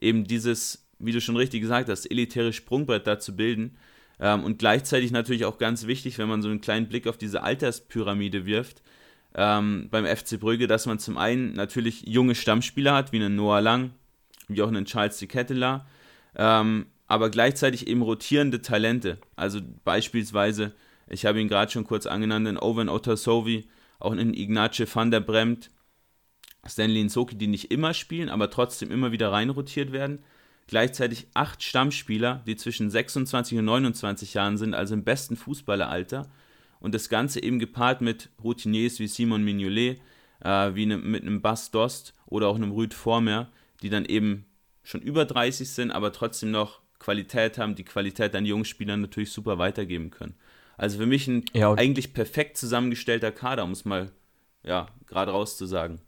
Eben dieses, wie du schon richtig gesagt hast, elitäre Sprungbrett da zu bilden ähm, und gleichzeitig natürlich auch ganz wichtig, wenn man so einen kleinen Blick auf diese Alterspyramide wirft, ähm, beim FC Brügge, dass man zum einen natürlich junge Stammspieler hat, wie einen Noah Lang, wie auch einen Charles de Ketteler, ähm, aber gleichzeitig eben rotierende Talente. Also beispielsweise Ich habe ihn gerade schon kurz angenannt, in Owen Otasovi, auch in Ignace van der Bremt, Stanley Nsoki, die nicht immer spielen, aber trotzdem immer wieder reinrotiert werden. Gleichzeitig acht Stammspieler, die zwischen 26 und 29 Jahren sind, also im besten Fußballeralter. Und das Ganze eben gepaart mit Routiniers wie Simon Mignolet, äh, wie ne, mit einem Bas Dost oder auch einem Rüd Vormer, die dann eben schon über 30 sind, aber trotzdem noch Qualität haben, die Qualität an jungen Spielern natürlich super weitergeben können. Also für mich ein ja, eigentlich perfekt zusammengestellter Kader, um es mal ja, gerade rauszusagen.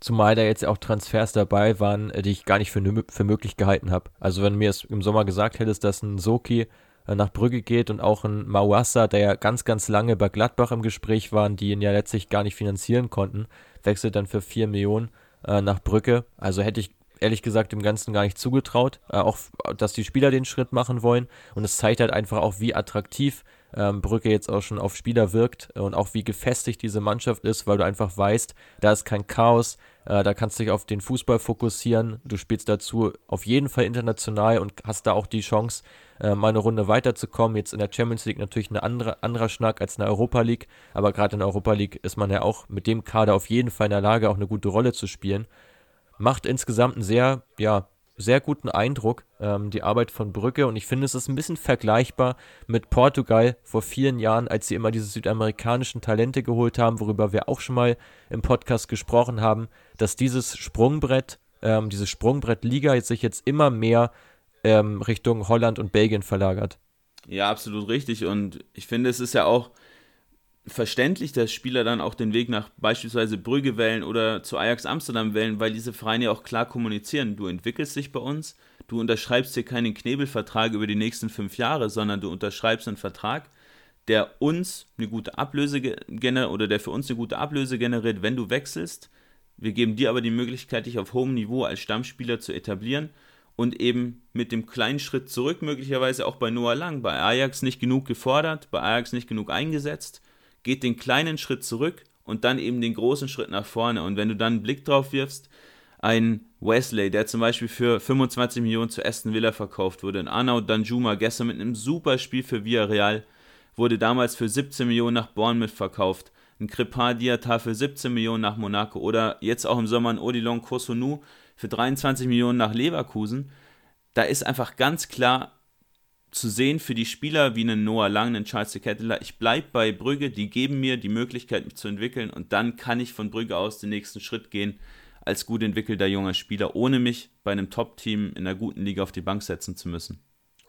Zumal da jetzt auch Transfers dabei waren, äh, die ich gar nicht für, für möglich gehalten habe. Also wenn mir es im Sommer gesagt hättest, dass ein Soki äh, nach Brügge geht und auch ein Mawassa, der ja ganz, ganz lange bei Gladbach im Gespräch waren, die ihn ja letztlich gar nicht finanzieren konnten, wechselt dann für 4 Millionen äh, nach Brücke. Also hätte ich ehrlich gesagt dem Ganzen gar nicht zugetraut, äh, auch dass die Spieler den Schritt machen wollen. Und es zeigt halt einfach auch, wie attraktiv ähm, Brücke jetzt auch schon auf Spieler wirkt und auch wie gefestigt diese Mannschaft ist, weil du einfach weißt, da ist kein Chaos, äh, da kannst du dich auf den Fußball fokussieren. Du spielst dazu auf jeden Fall international und hast da auch die Chance, äh, mal eine Runde weiterzukommen. Jetzt in der Champions League natürlich ein andere, anderer Schnack als in der Europa League, aber gerade in der Europa League ist man ja auch mit dem Kader auf jeden Fall in der Lage, auch eine gute Rolle zu spielen. Macht insgesamt einen sehr, ja, sehr guten Eindruck, ähm, die Arbeit von Brücke. Und ich finde, es ist ein bisschen vergleichbar mit Portugal vor vielen Jahren, als sie immer diese südamerikanischen Talente geholt haben, worüber wir auch schon mal im Podcast gesprochen haben, dass dieses Sprungbrett, ähm, diese Sprungbrett-Liga sich jetzt immer mehr ähm, Richtung Holland und Belgien verlagert. Ja, absolut richtig. Und ich finde, es ist ja auch verständlich, dass Spieler dann auch den Weg nach beispielsweise Brügge wählen oder zu Ajax Amsterdam wählen, weil diese Vereine ja auch klar kommunizieren. Du entwickelst dich bei uns, du unterschreibst dir keinen Knebelvertrag über die nächsten fünf Jahre, sondern du unterschreibst einen Vertrag, der uns eine gute Ablöse generiert oder der für uns eine gute Ablöse generiert, wenn du wechselst. Wir geben dir aber die Möglichkeit, dich auf hohem Niveau als Stammspieler zu etablieren und eben mit dem kleinen Schritt zurück, möglicherweise auch bei Noah Lang, bei Ajax nicht genug gefordert, bei Ajax nicht genug eingesetzt geht den kleinen Schritt zurück und dann eben den großen Schritt nach vorne. Und wenn du dann einen Blick drauf wirfst, ein Wesley, der zum Beispiel für 25 Millionen zu Aston Villa verkauft wurde, ein Arnaud Danjuma gestern mit einem super Spiel für Villarreal, wurde damals für 17 Millionen nach Bournemouth verkauft, ein Crepin Diata für 17 Millionen nach Monaco oder jetzt auch im Sommer ein Odilon Kosunu für 23 Millionen nach Leverkusen. Da ist einfach ganz klar zu sehen für die Spieler wie einen Noah Lang, einen Charles de Ketteler, ich bleibe bei Brügge, die geben mir die Möglichkeit, mich zu entwickeln und dann kann ich von Brügge aus den nächsten Schritt gehen als gut entwickelter junger Spieler, ohne mich bei einem Top-Team in einer guten Liga auf die Bank setzen zu müssen.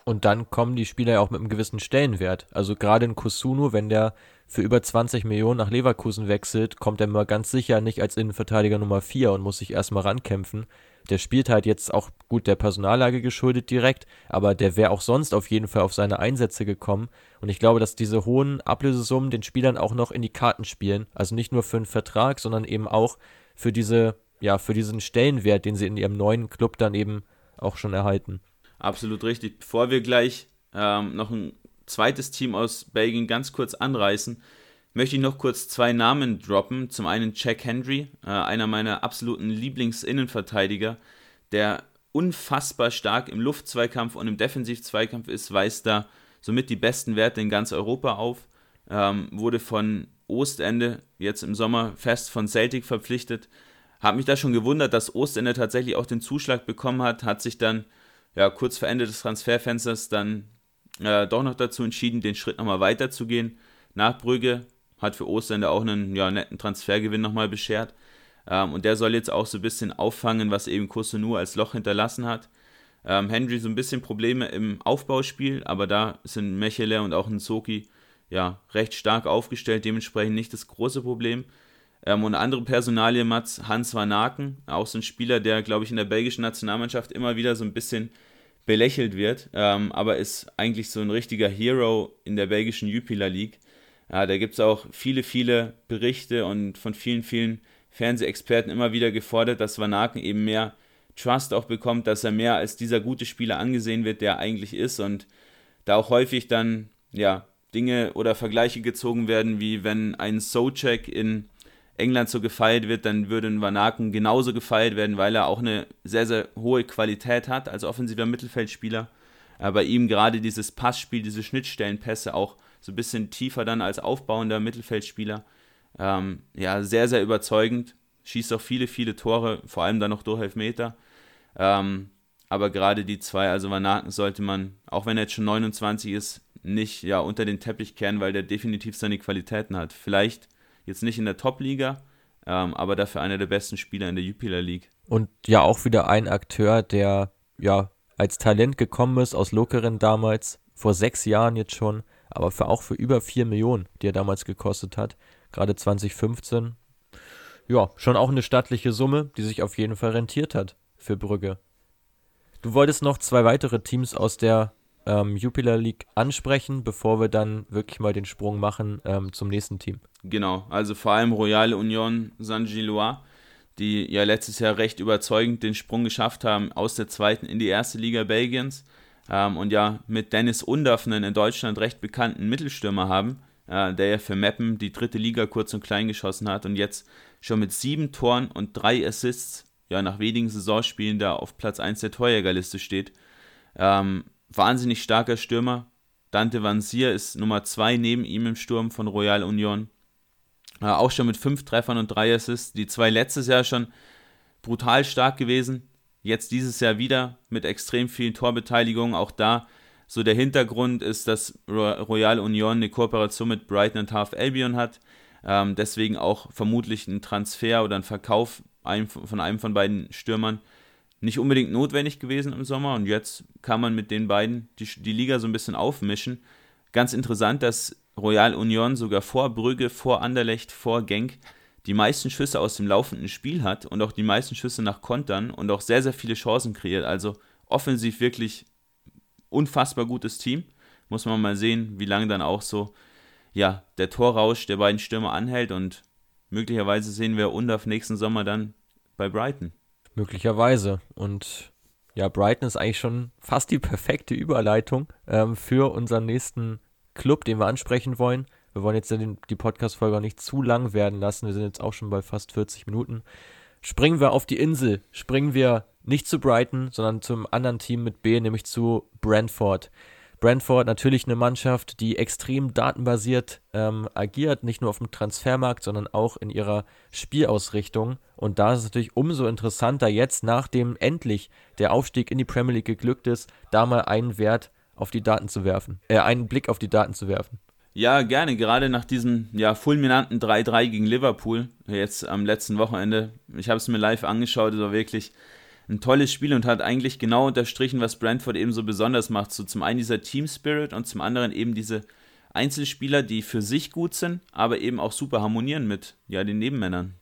Und dann kommen die Spieler ja auch mit einem gewissen Stellenwert. Also gerade in Kusunu, wenn der für über 20 Millionen nach Leverkusen wechselt, kommt er mal ganz sicher nicht als Innenverteidiger Nummer 4 und muss sich erstmal rankämpfen. Der spielt halt jetzt auch gut der Personallage geschuldet direkt, aber der wäre auch sonst auf jeden Fall auf seine Einsätze gekommen. Und ich glaube, dass diese hohen Ablösesummen den Spielern auch noch in die Karten spielen. Also nicht nur für einen Vertrag, sondern eben auch für diese, ja, für diesen Stellenwert, den sie in ihrem neuen Club dann eben auch schon erhalten. Absolut richtig. Bevor wir gleich ähm, noch ein zweites Team aus Belgien ganz kurz anreißen, möchte ich noch kurz zwei Namen droppen. Zum einen Jack Hendry, äh, einer meiner absoluten Lieblingsinnenverteidiger, der unfassbar stark im Luftzweikampf und im Defensivzweikampf ist, weist da somit die besten Werte in ganz Europa auf. Ähm, wurde von Ostende jetzt im Sommer fest von Celtic verpflichtet. Habe mich da schon gewundert, dass Ostende tatsächlich auch den Zuschlag bekommen hat, hat sich dann ja, kurz vor Ende des Transferfensters dann äh, doch noch dazu entschieden, den Schritt nochmal weiterzugehen nach Brügge, hat für Ostende auch einen ja, netten Transfergewinn nochmal beschert. Ähm, und der soll jetzt auch so ein bisschen auffangen, was eben Kusunu als Loch hinterlassen hat. Ähm, Henry so ein bisschen Probleme im Aufbauspiel, aber da sind Mechele und auch ein Soki ja recht stark aufgestellt, dementsprechend nicht das große Problem. Ähm, und andere Personalie, Mats, Hans van Aken, auch so ein Spieler, der, glaube ich, in der belgischen Nationalmannschaft immer wieder so ein bisschen belächelt wird, ähm, aber ist eigentlich so ein richtiger Hero in der belgischen Jupiler League. Ja, da gibt es auch viele, viele Berichte und von vielen, vielen Fernsehexperten immer wieder gefordert, dass Van Aken eben mehr Trust auch bekommt, dass er mehr als dieser gute Spieler angesehen wird, der er eigentlich ist und da auch häufig dann, ja, Dinge oder Vergleiche gezogen werden, wie wenn ein Socek in England so gefeiert wird, dann würde ein Van Aken genauso gefeiert werden, weil er auch eine sehr, sehr hohe Qualität hat als offensiver Mittelfeldspieler. Aber ihm gerade dieses Passspiel, diese Schnittstellenpässe auch so ein bisschen tiefer dann als aufbauender Mittelfeldspieler. Ähm, ja, sehr, sehr überzeugend. Schießt auch viele, viele Tore, vor allem dann noch durch Elfmeter. Ähm, aber gerade die zwei, also Vanaken sollte man, auch wenn er jetzt schon 29 ist, nicht ja, unter den Teppich kehren, weil der definitiv seine Qualitäten hat. Vielleicht jetzt nicht in der Top-Liga, ähm, aber dafür einer der besten Spieler in der Jupiler League. Und ja, auch wieder ein Akteur, der ja als Talent gekommen ist aus Lokeren damals, vor sechs Jahren jetzt schon, aber für auch für über vier Millionen, die er damals gekostet hat, gerade 2015. Ja, schon auch eine stattliche Summe, die sich auf jeden Fall rentiert hat für Brügge. Du wolltest noch zwei weitere Teams aus der ähm, Jupiler League ansprechen, bevor wir dann wirklich mal den Sprung machen ähm, zum nächsten Team. Genau, also vor allem Royale Union Saint-Gillois, die ja letztes Jahr recht überzeugend den Sprung geschafft haben aus der zweiten in die erste Liga Belgiens ähm, und ja mit Dennis Undaff einen in Deutschland recht bekannten Mittelstürmer haben, äh, der ja für Meppen die dritte Liga kurz und klein geschossen hat und jetzt schon mit sieben Toren und drei Assists ja nach wenigen Saisonspielen da auf Platz 1 der Torjägerliste steht. Ähm, wahnsinnig starker Stürmer. Dante Van Sier ist Nummer 2 neben ihm im Sturm von Royal Union. Äh, auch schon mit 5 Treffern und 3 Assists. Die zwei letztes Jahr schon brutal stark gewesen. Jetzt dieses Jahr wieder mit extrem vielen Torbeteiligungen. Auch da so der Hintergrund ist, dass Royal Union eine Kooperation mit Brighton und Half Albion hat. Ähm, deswegen auch vermutlich ein Transfer oder ein Verkauf von einem von beiden Stürmern nicht unbedingt notwendig gewesen im Sommer und jetzt kann man mit den beiden die, die Liga so ein bisschen aufmischen. Ganz interessant, dass Royal Union sogar vor Brügge, vor Anderlecht, vor Genk die meisten Schüsse aus dem laufenden Spiel hat und auch die meisten Schüsse nach Kontern und auch sehr, sehr viele Chancen kreiert. Also offensiv wirklich unfassbar gutes Team. Muss man mal sehen, wie lange dann auch so ja, der Torrausch der beiden Stürmer anhält und möglicherweise sehen wir Undaf nächsten Sommer dann bei Brighton. Möglicherweise. Und ja, Brighton ist eigentlich schon fast die perfekte Überleitung ähm, für unseren nächsten Club, den wir ansprechen wollen. Wir wollen jetzt die Podcast-Folge auch nicht zu lang werden lassen. Wir sind jetzt auch schon bei fast 40 Minuten. Springen wir auf die Insel. Springen wir nicht zu Brighton, sondern zum anderen Team mit B, nämlich zu Brentford. Brentford natürlich eine Mannschaft, die extrem datenbasiert ähm, agiert, nicht nur auf dem Transfermarkt, sondern auch in ihrer Spielausrichtung. Und da ist es natürlich umso interessanter, jetzt nachdem endlich der Aufstieg in die Premier League geglückt ist, da mal einen Wert auf die Daten zu werfen, äh, einen Blick auf die Daten zu werfen. Ja, gerne. Gerade nach diesem ja, fulminanten 3-3 gegen Liverpool, jetzt am letzten Wochenende. Ich habe es mir live angeschaut, es war wirklich ein tolles Spiel und hat eigentlich genau unterstrichen, was Brentford eben so besonders macht. So zum einen dieser Team Spirit und zum anderen eben diese Einzelspieler, die für sich gut sind, aber eben auch super harmonieren mit ja, den Nebenmännern.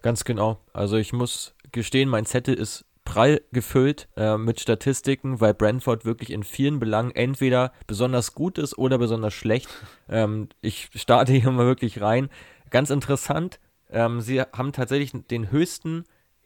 Ganz genau. Also ich muss gestehen, mein Zettel ist prall gefüllt äh, mit Statistiken, weil Brentford wirklich in vielen Belangen entweder besonders gut ist oder besonders schlecht. Ähm, ich starte hier mal wirklich rein. Ganz interessant, ähm, sie haben tatsächlich den höchsten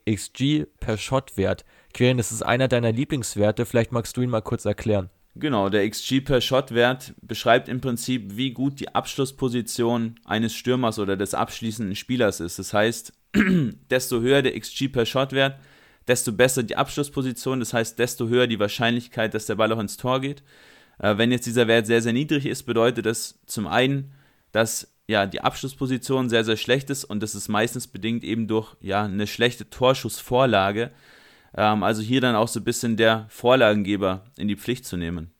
XG per Shot-Wert. Kieran, das ist einer deiner Lieblingswerte. Vielleicht magst du ihn mal kurz erklären. Genau, der XG per Shot-Wert beschreibt im Prinzip, wie gut die Abschlussposition eines Stürmers oder des abschließenden Spielers ist. Das heißt, desto höher der XG per Shot-Wert, desto besser die Abschlussposition. Das heißt, desto höher die Wahrscheinlichkeit, dass der Ball auch ins Tor geht. Äh, wenn jetzt dieser Wert sehr, sehr niedrig ist, bedeutet das zum einen, dass ja, die Abschlussposition sehr, sehr schlecht ist und das ist meistens bedingt eben durch ja, eine schlechte Torschussvorlage. Ähm, also hier dann auch so ein bisschen der Vorlagengeber in die Pflicht zu nehmen.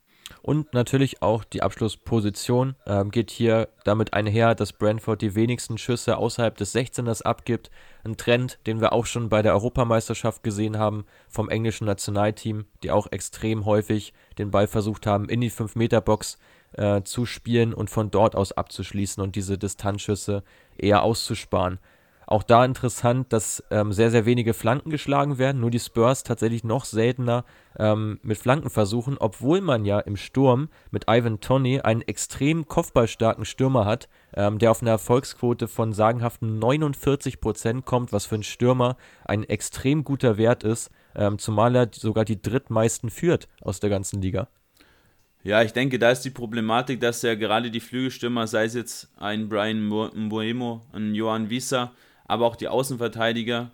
Und natürlich auch die Abschlussposition ähm, geht hier damit einher, dass Brentford die wenigsten Schüsse außerhalb des 16ers abgibt. Ein Trend, den wir auch schon bei der Europameisterschaft gesehen haben vom englischen Nationalteam, die auch extrem häufig den Ball versucht haben, in die 5-Meter-Box äh, zu spielen und von dort aus abzuschließen und diese Distanzschüsse eher auszusparen. Auch da interessant, dass ähm, sehr, sehr wenige Flanken geschlagen werden, nur die Spurs tatsächlich noch seltener ähm, mit Flanken versuchen, obwohl man ja im Sturm mit Ivan Tony einen extrem kopfballstarken Stürmer hat, ähm, der auf eine Erfolgsquote von sagenhaften 49% kommt, was für einen Stürmer ein extrem guter Wert ist, ähm, zumal er sogar die drittmeisten führt aus der ganzen Liga. Ja, ich denke, da ist die Problematik, dass ja gerade die Flügelstürmer, sei es jetzt ein Brian Mbuemo, ein Johan Wieser, aber auch die Außenverteidiger,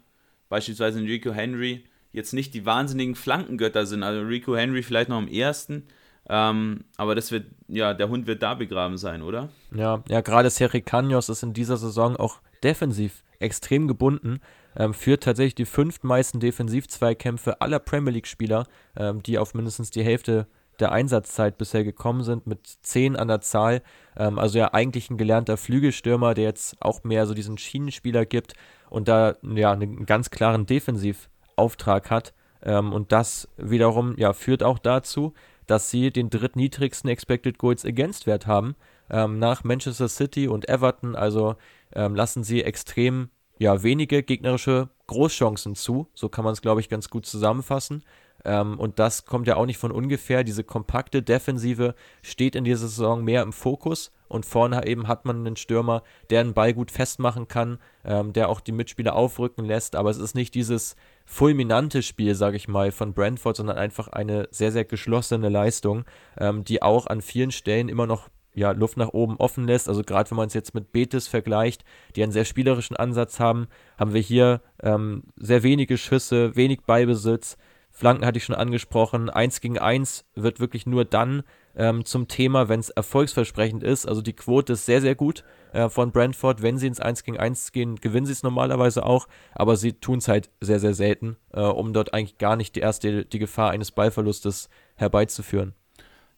beispielsweise Rico Henry, jetzt nicht die wahnsinnigen Flankengötter sind. Also Rico Henry vielleicht noch am ersten, Ähm, aber das wird, ja, der Hund wird da begraben sein, oder? Ja, ja, gerade Sergio Canos ist in dieser Saison auch defensiv extrem gebunden, ähm, führt tatsächlich die fünftmeisten Defensivzweikämpfe aller Premier League-Spieler, ähm, die auf mindestens die Hälfte der Einsatzzeit bisher gekommen sind, mit zehn an der Zahl. Ähm, also ja eigentlich ein gelernter Flügelstürmer, der jetzt auch mehr so diesen Schienenspieler gibt und da ja einen ganz klaren Defensivauftrag hat. Ähm, und das wiederum ja führt auch dazu, dass sie den drittniedrigsten Expected Goals Against Wert haben ähm, nach Manchester City und Everton. Also ähm, lassen sie extrem ja wenige gegnerische Großchancen zu. So kann man es glaube ich ganz gut zusammenfassen. Ähm, und das kommt ja auch nicht von ungefähr. Diese kompakte Defensive steht in dieser Saison mehr im Fokus. Und vorne eben hat man einen Stürmer, der einen Ball gut festmachen kann, ähm, der auch die Mitspieler aufrücken lässt. Aber es ist nicht dieses fulminante Spiel, sage ich mal, von Brentford, sondern einfach eine sehr, sehr geschlossene Leistung, ähm, die auch an vielen Stellen immer noch ja, Luft nach oben offen lässt. Also gerade wenn man es jetzt mit Betis vergleicht, die einen sehr spielerischen Ansatz haben, haben wir hier ähm, sehr wenige Schüsse, wenig Beibesitz, Flanken hatte ich schon angesprochen. Eins gegen eins wird wirklich nur dann ähm, zum Thema, wenn es erfolgsversprechend ist. Also die Quote ist sehr, sehr gut äh, von Brentford. Wenn sie ins 1 gegen 1 gehen, gewinnen sie es normalerweise auch. Aber sie tun es halt sehr, sehr selten, äh, um dort eigentlich gar nicht die erste die Gefahr eines Ballverlustes herbeizuführen.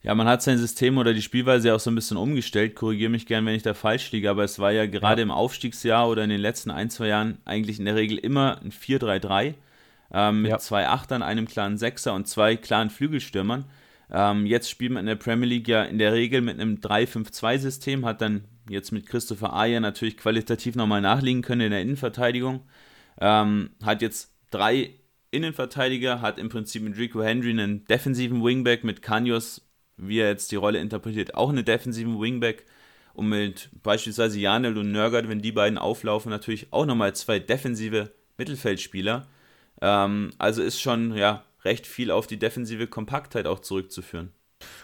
Ja, man hat sein System oder die Spielweise auch so ein bisschen umgestellt. Korrigiere mich gern, wenn ich da falsch liege, aber es war ja gerade ja. im Aufstiegsjahr oder in den letzten ein, zwei Jahren eigentlich in der Regel immer ein 4-3-3 ähm, mit ja. zwei Achtern, einem klaren Sechser und zwei klaren Flügelstürmern. Ähm, jetzt spielt man in der Premier League ja in der Regel mit einem 3-5-2-System, hat dann jetzt mit Christopher Aya natürlich qualitativ nochmal nachliegen können in der Innenverteidigung. Ähm, hat jetzt drei Innenverteidiger, hat im Prinzip mit Rico Henry einen defensiven Wingback, mit Kanyos, wie er jetzt die Rolle interpretiert, auch einen defensiven Wingback und mit beispielsweise Janel und Nörgert, wenn die beiden auflaufen, natürlich auch nochmal zwei defensive Mittelfeldspieler. Ähm, also ist schon ja recht viel auf die defensive Kompaktheit auch zurückzuführen.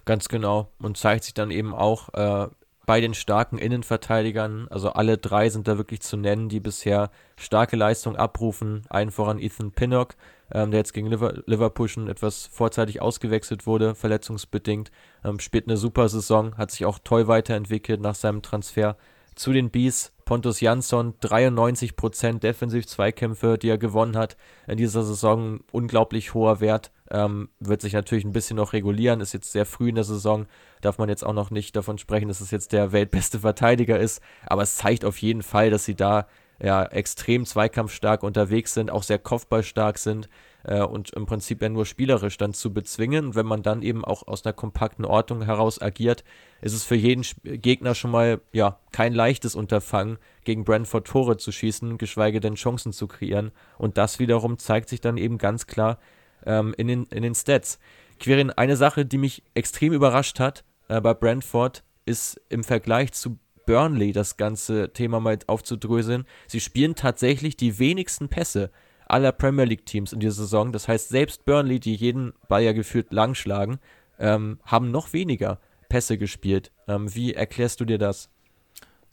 Ganz genau. Und zeigt sich dann eben auch äh, bei den starken Innenverteidigern. Also alle drei sind da wirklich zu nennen, die bisher starke Leistung abrufen. Einen voran Ethan Pinnock, ähm, der jetzt gegen Liverpool schon etwas vorzeitig ausgewechselt wurde, verletzungsbedingt. Ähm, spielt eine super Saison, hat sich auch toll weiterentwickelt nach seinem Transfer zu den Bees. Pontus Jansson, 93% Defensiv-Zweikämpfe, die er gewonnen hat in dieser Saison. Unglaublich hoher Wert. Ähm, wird sich natürlich ein bisschen noch regulieren. Ist jetzt sehr früh in der Saison. Darf man jetzt auch noch nicht davon sprechen, dass es jetzt der weltbeste Verteidiger ist. Aber es zeigt auf jeden Fall, dass sie da ja extrem zweikampfstark unterwegs sind, auch sehr kopfballstark sind äh, und im Prinzip ja nur spielerisch dann zu bezwingen. Und wenn man dann eben auch aus einer kompakten Ordnung heraus agiert, ist es für jeden Gegner schon mal ja kein leichtes Unterfangen, gegen Brentford Tore zu schießen, geschweige denn Chancen zu kreieren. Und das wiederum zeigt sich dann eben ganz klar ähm, in, den, in den Stats. Quirin, eine Sache, die mich extrem überrascht hat äh, bei Brentford, ist im Vergleich zu Burnley das ganze Thema mal aufzudröseln. Sie spielen tatsächlich die wenigsten Pässe aller Premier League Teams in dieser Saison. Das heißt, selbst Burnley, die jeden Ball ja gefühlt lang schlagen, ähm, haben noch weniger Pässe gespielt. Ähm, wie erklärst du dir das?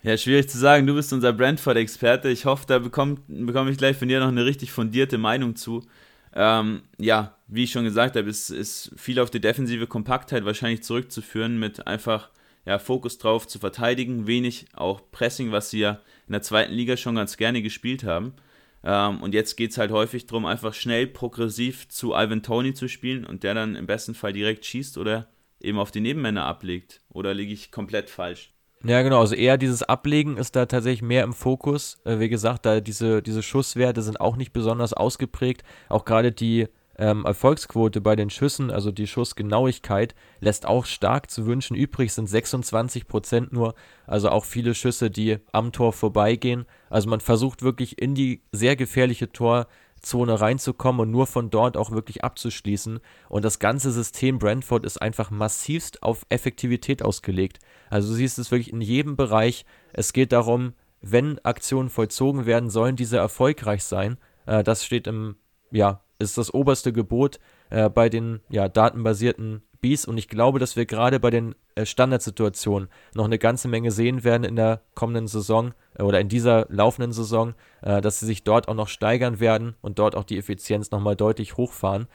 Ja, schwierig zu sagen. Du bist unser Brentford-Experte. Ich hoffe, da bekomme bekomm ich gleich von dir noch eine richtig fundierte Meinung zu. Ähm, ja, wie ich schon gesagt habe, ist, ist viel auf die defensive Kompaktheit wahrscheinlich zurückzuführen, mit einfach ja, Fokus drauf zu verteidigen, wenig auch Pressing, was sie ja in der zweiten Liga schon ganz gerne gespielt haben. Ähm, und jetzt geht es halt häufig darum, einfach schnell progressiv zu Ivan Tony zu spielen und der dann im besten Fall direkt schießt oder eben auf die Nebenmänner ablegt. Oder liege ich komplett falsch? Ja, genau. Also eher dieses Ablegen ist da tatsächlich mehr im Fokus. Äh, wie gesagt, da diese, diese Schusswerte sind auch nicht besonders ausgeprägt. Auch gerade die ähm, Erfolgsquote bei den Schüssen, also die Schussgenauigkeit, lässt auch stark zu wünschen übrig, sind 26 Prozent nur. Also auch viele Schüsse, die am Tor vorbeigehen. Also man versucht wirklich in die sehr gefährliche Torzone reinzukommen und nur von dort auch wirklich abzuschließen. Und das ganze System Brentford ist einfach massivst auf Effektivität ausgelegt. Also du siehst es wirklich in jedem Bereich. Es geht darum, wenn Aktionen vollzogen werden, sollen diese erfolgreich sein. Äh, das steht im ja, ist das oberste Gebot äh, bei den ja, datenbasierten Bees und ich glaube, dass wir gerade bei den äh, Standardsituationen noch eine ganze Menge sehen werden in der kommenden Saison äh, oder in dieser laufenden Saison, äh, dass sie sich dort auch noch steigern werden und dort auch die Effizienz nochmal deutlich hochfahren.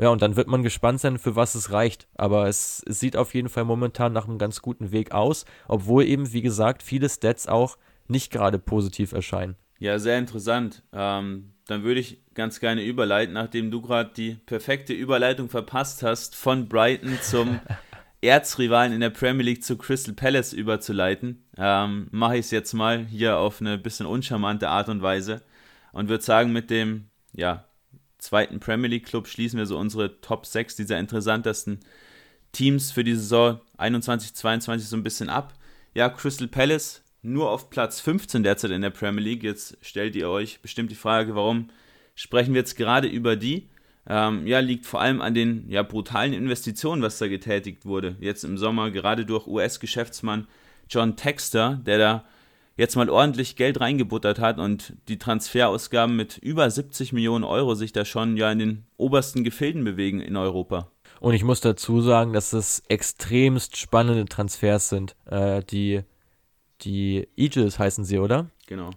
Ja, und dann wird man gespannt sein, für was es reicht. Aber es, es sieht auf jeden Fall momentan nach einem ganz guten Weg aus, obwohl eben, wie gesagt, viele Stats auch nicht gerade positiv erscheinen. Ja, sehr interessant. Ähm, dann würde ich ganz gerne überleiten, nachdem du gerade die perfekte Überleitung verpasst hast, von Brighton zum Erzrivalen in der Premier League zu Crystal Palace überzuleiten. Ähm, Mache ich es jetzt mal hier auf eine bisschen uncharmante Art und Weise und würde sagen, mit dem ja, zweiten Premier League Club schließen wir so unsere Top 6 dieser interessantesten Teams für die Saison 21-22 so ein bisschen ab. Ja, Crystal Palace nur auf Platz 15 derzeit in der Premier League. Jetzt stellt ihr euch bestimmt die Frage, warum sprechen wir jetzt gerade über die? Ähm, ja, liegt vor allem an den ja, brutalen Investitionen, was da getätigt wurde. Jetzt im Sommer, gerade durch US-Geschäftsmann John Texter, der da jetzt mal ordentlich Geld reingebuttert hat und die Transferausgaben mit über 70 Millionen Euro sich da schon ja in den obersten Gefilden bewegen in Europa. Und ich muss dazu sagen, dass es extremst spannende Transfers sind, äh, die die Eagles heißen sie, oder? Genau.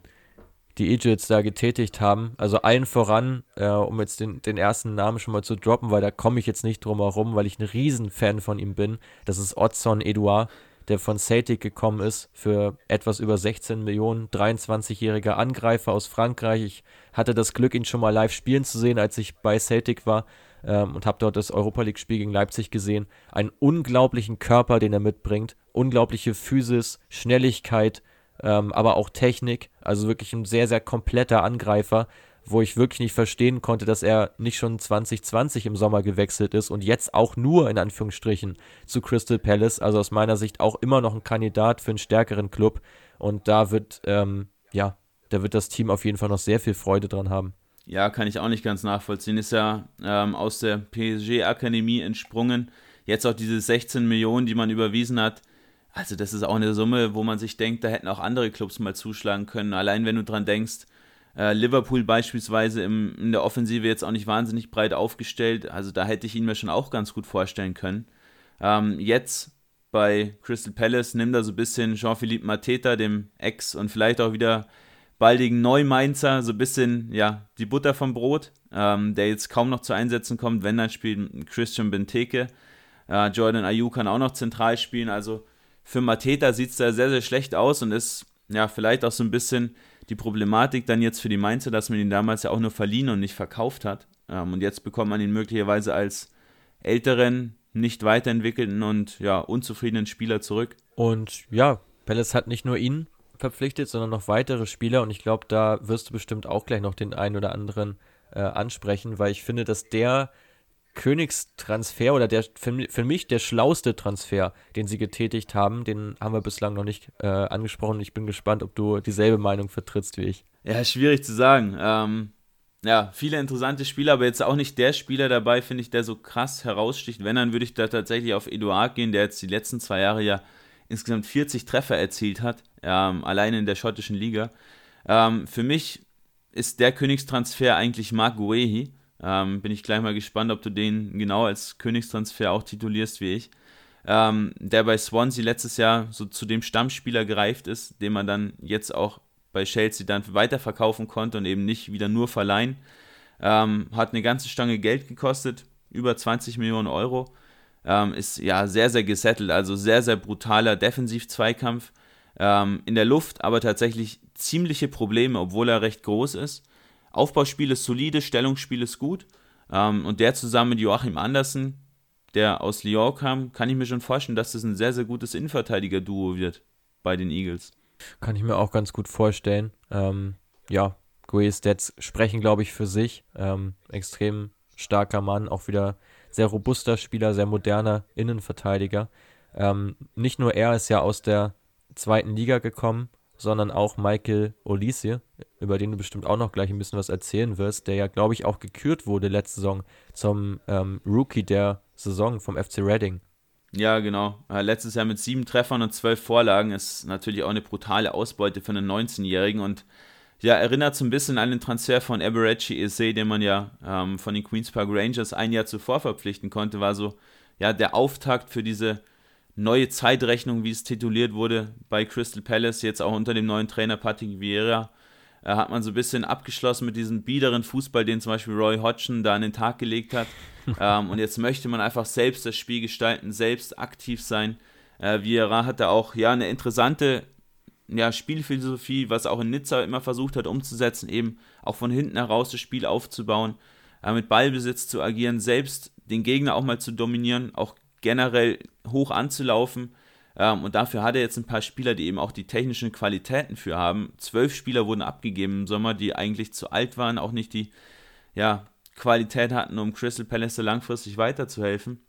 Die Eagles da getätigt haben. Also allen voran, äh, um jetzt den, den ersten Namen schon mal zu droppen, weil da komme ich jetzt nicht drum herum, weil ich ein Riesenfan von ihm bin. Das ist Odson Edouard, der von Celtic gekommen ist für etwas über 16 Millionen, 23-jähriger Angreifer aus Frankreich. Ich hatte das Glück, ihn schon mal live spielen zu sehen, als ich bei Celtic war ähm, und habe dort das Europa League-Spiel gegen Leipzig gesehen. Einen unglaublichen Körper, den er mitbringt, unglaubliche Physis, Schnelligkeit, ähm, aber auch Technik. Also wirklich ein sehr, sehr kompletter Angreifer, wo ich wirklich nicht verstehen konnte, dass er nicht schon 2020 im Sommer gewechselt ist und jetzt auch nur in Anführungsstrichen zu Crystal Palace. Also aus meiner Sicht auch immer noch ein Kandidat für einen stärkeren Club. Und da wird, ähm, ja, da wird das Team auf jeden Fall noch sehr viel Freude dran haben. Ja, kann ich auch nicht ganz nachvollziehen. Ist ja ähm, aus der PSG-Akademie entsprungen. Jetzt auch diese 16 Millionen, die man überwiesen hat. Also, das ist auch eine Summe, wo man sich denkt, da hätten auch andere Clubs mal zuschlagen können. Allein wenn du dran denkst, äh, Liverpool beispielsweise im, in der Offensive jetzt auch nicht wahnsinnig breit aufgestellt. Also, da hätte ich ihn mir schon auch ganz gut vorstellen können. Ähm, jetzt bei Crystal Palace nimmt er so ein bisschen Jean-Philippe Mateta, dem Ex und vielleicht auch wieder baldigen Neumainzer so ein bisschen, ja, die Butter vom Brot, ähm, der jetzt kaum noch zu Einsätzen kommt, wenn dann spielt Christian Benteke. Äh, Jordan Ayew kann auch noch zentral spielen, also für Mateta sieht es da sehr, sehr schlecht aus und ist ja vielleicht auch so ein bisschen die Problematik dann jetzt für die Mainzer, dass man ihn damals ja auch nur verliehen und nicht verkauft hat. Ähm, und jetzt bekommt man ihn möglicherweise als älteren, nicht weiterentwickelten und ja, unzufriedenen Spieler zurück. Und ja, Palace hat nicht nur ihn verpflichtet, sondern noch weitere Spieler. Und ich glaube, da wirst du bestimmt auch gleich noch den einen oder anderen äh, ansprechen, weil ich finde, dass der Königstransfer oder der für, für, mich der schlauste Transfer, den sie getätigt haben, den haben wir bislang noch nicht äh, angesprochen. Ich bin gespannt, ob du dieselbe Meinung vertrittst wie ich. Ja, schwierig zu sagen. Ähm, ja, viele interessante Spieler, aber jetzt auch nicht der Spieler dabei, finde ich, der so krass heraussticht. Wenn, dann würde ich da tatsächlich auf Eduard gehen, der jetzt die letzten zwei Jahre ja insgesamt 40 Treffer erzielt hat, ähm, allein in der schottischen Liga. Ähm, für mich ist der Königstransfer eigentlich Mark Guehi. Ähm, bin ich gleich mal gespannt, ob du den genau als Königstransfer auch titulierst wie ich. Ähm, der bei Swansea letztes Jahr so zu dem Stammspieler gereift ist, den man dann jetzt auch bei Chelsea dann weiterverkaufen konnte und eben nicht wieder nur verleihen. Ähm, hat eine ganze Stange Geld gekostet, über 20 Millionen Euro ähm, ist ja sehr, sehr gesettelt, also sehr, sehr brutaler Defensiv-Zweikampf ähm, in der Luft, aber tatsächlich ziemliche Probleme, obwohl er recht groß ist. Aufbauspiel ist solide, Stellungsspiel ist gut ähm, und der zusammen mit Joachim Andersen, der aus Lyon kam, kann ich mir schon vorstellen, dass das ein sehr, sehr gutes Innenverteidiger-Duo wird bei den Eagles. Kann ich mir auch ganz gut vorstellen. Ähm, ja, Guay Stats sprechen, glaube ich, für sich. Ähm, extrem starker Mann, auch wieder sehr robuster Spieler, sehr moderner Innenverteidiger. Ähm, nicht nur er ist ja aus der zweiten Liga gekommen, sondern auch Michael Olise, über den du bestimmt auch noch gleich ein bisschen was erzählen wirst, der ja, glaube ich, auch gekürt wurde letzte Saison zum ähm, Rookie der Saison vom FC Reading. Ja, genau. Äh, letztes Jahr mit sieben Treffern und zwölf Vorlagen ist natürlich auch eine brutale Ausbeute für einen 19-Jährigen und ja, erinnert so ein bisschen an den Transfer von Eberechi Eze, den man ja ähm, von den Queen's Park Rangers ein Jahr zuvor verpflichten konnte, war so ja der Auftakt für diese neue Zeitrechnung, wie es tituliert wurde bei Crystal Palace, jetzt auch unter dem neuen Trainer Patrick Vieira. äh, hat man so ein bisschen abgeschlossen mit diesem biederen Fußball, den zum Beispiel Roy Hodgson da an den Tag gelegt hat. ähm, und jetzt möchte man einfach selbst das Spiel gestalten, selbst aktiv sein. Äh, Vieira hat da auch ja eine interessante ja, Spielphilosophie, was auch in Nizza immer versucht hat umzusetzen, eben auch von hinten heraus das Spiel aufzubauen, äh, mit Ballbesitz zu agieren, selbst den Gegner auch mal zu dominieren, auch generell hoch anzulaufen. Ähm, und dafür hat er jetzt ein paar Spieler, die eben auch die technischen Qualitäten für haben. Zwölf Spieler wurden abgegeben im Sommer, die eigentlich zu alt waren, auch nicht die ja, Qualität hatten, um Crystal Palace langfristig weiterzuhelfen.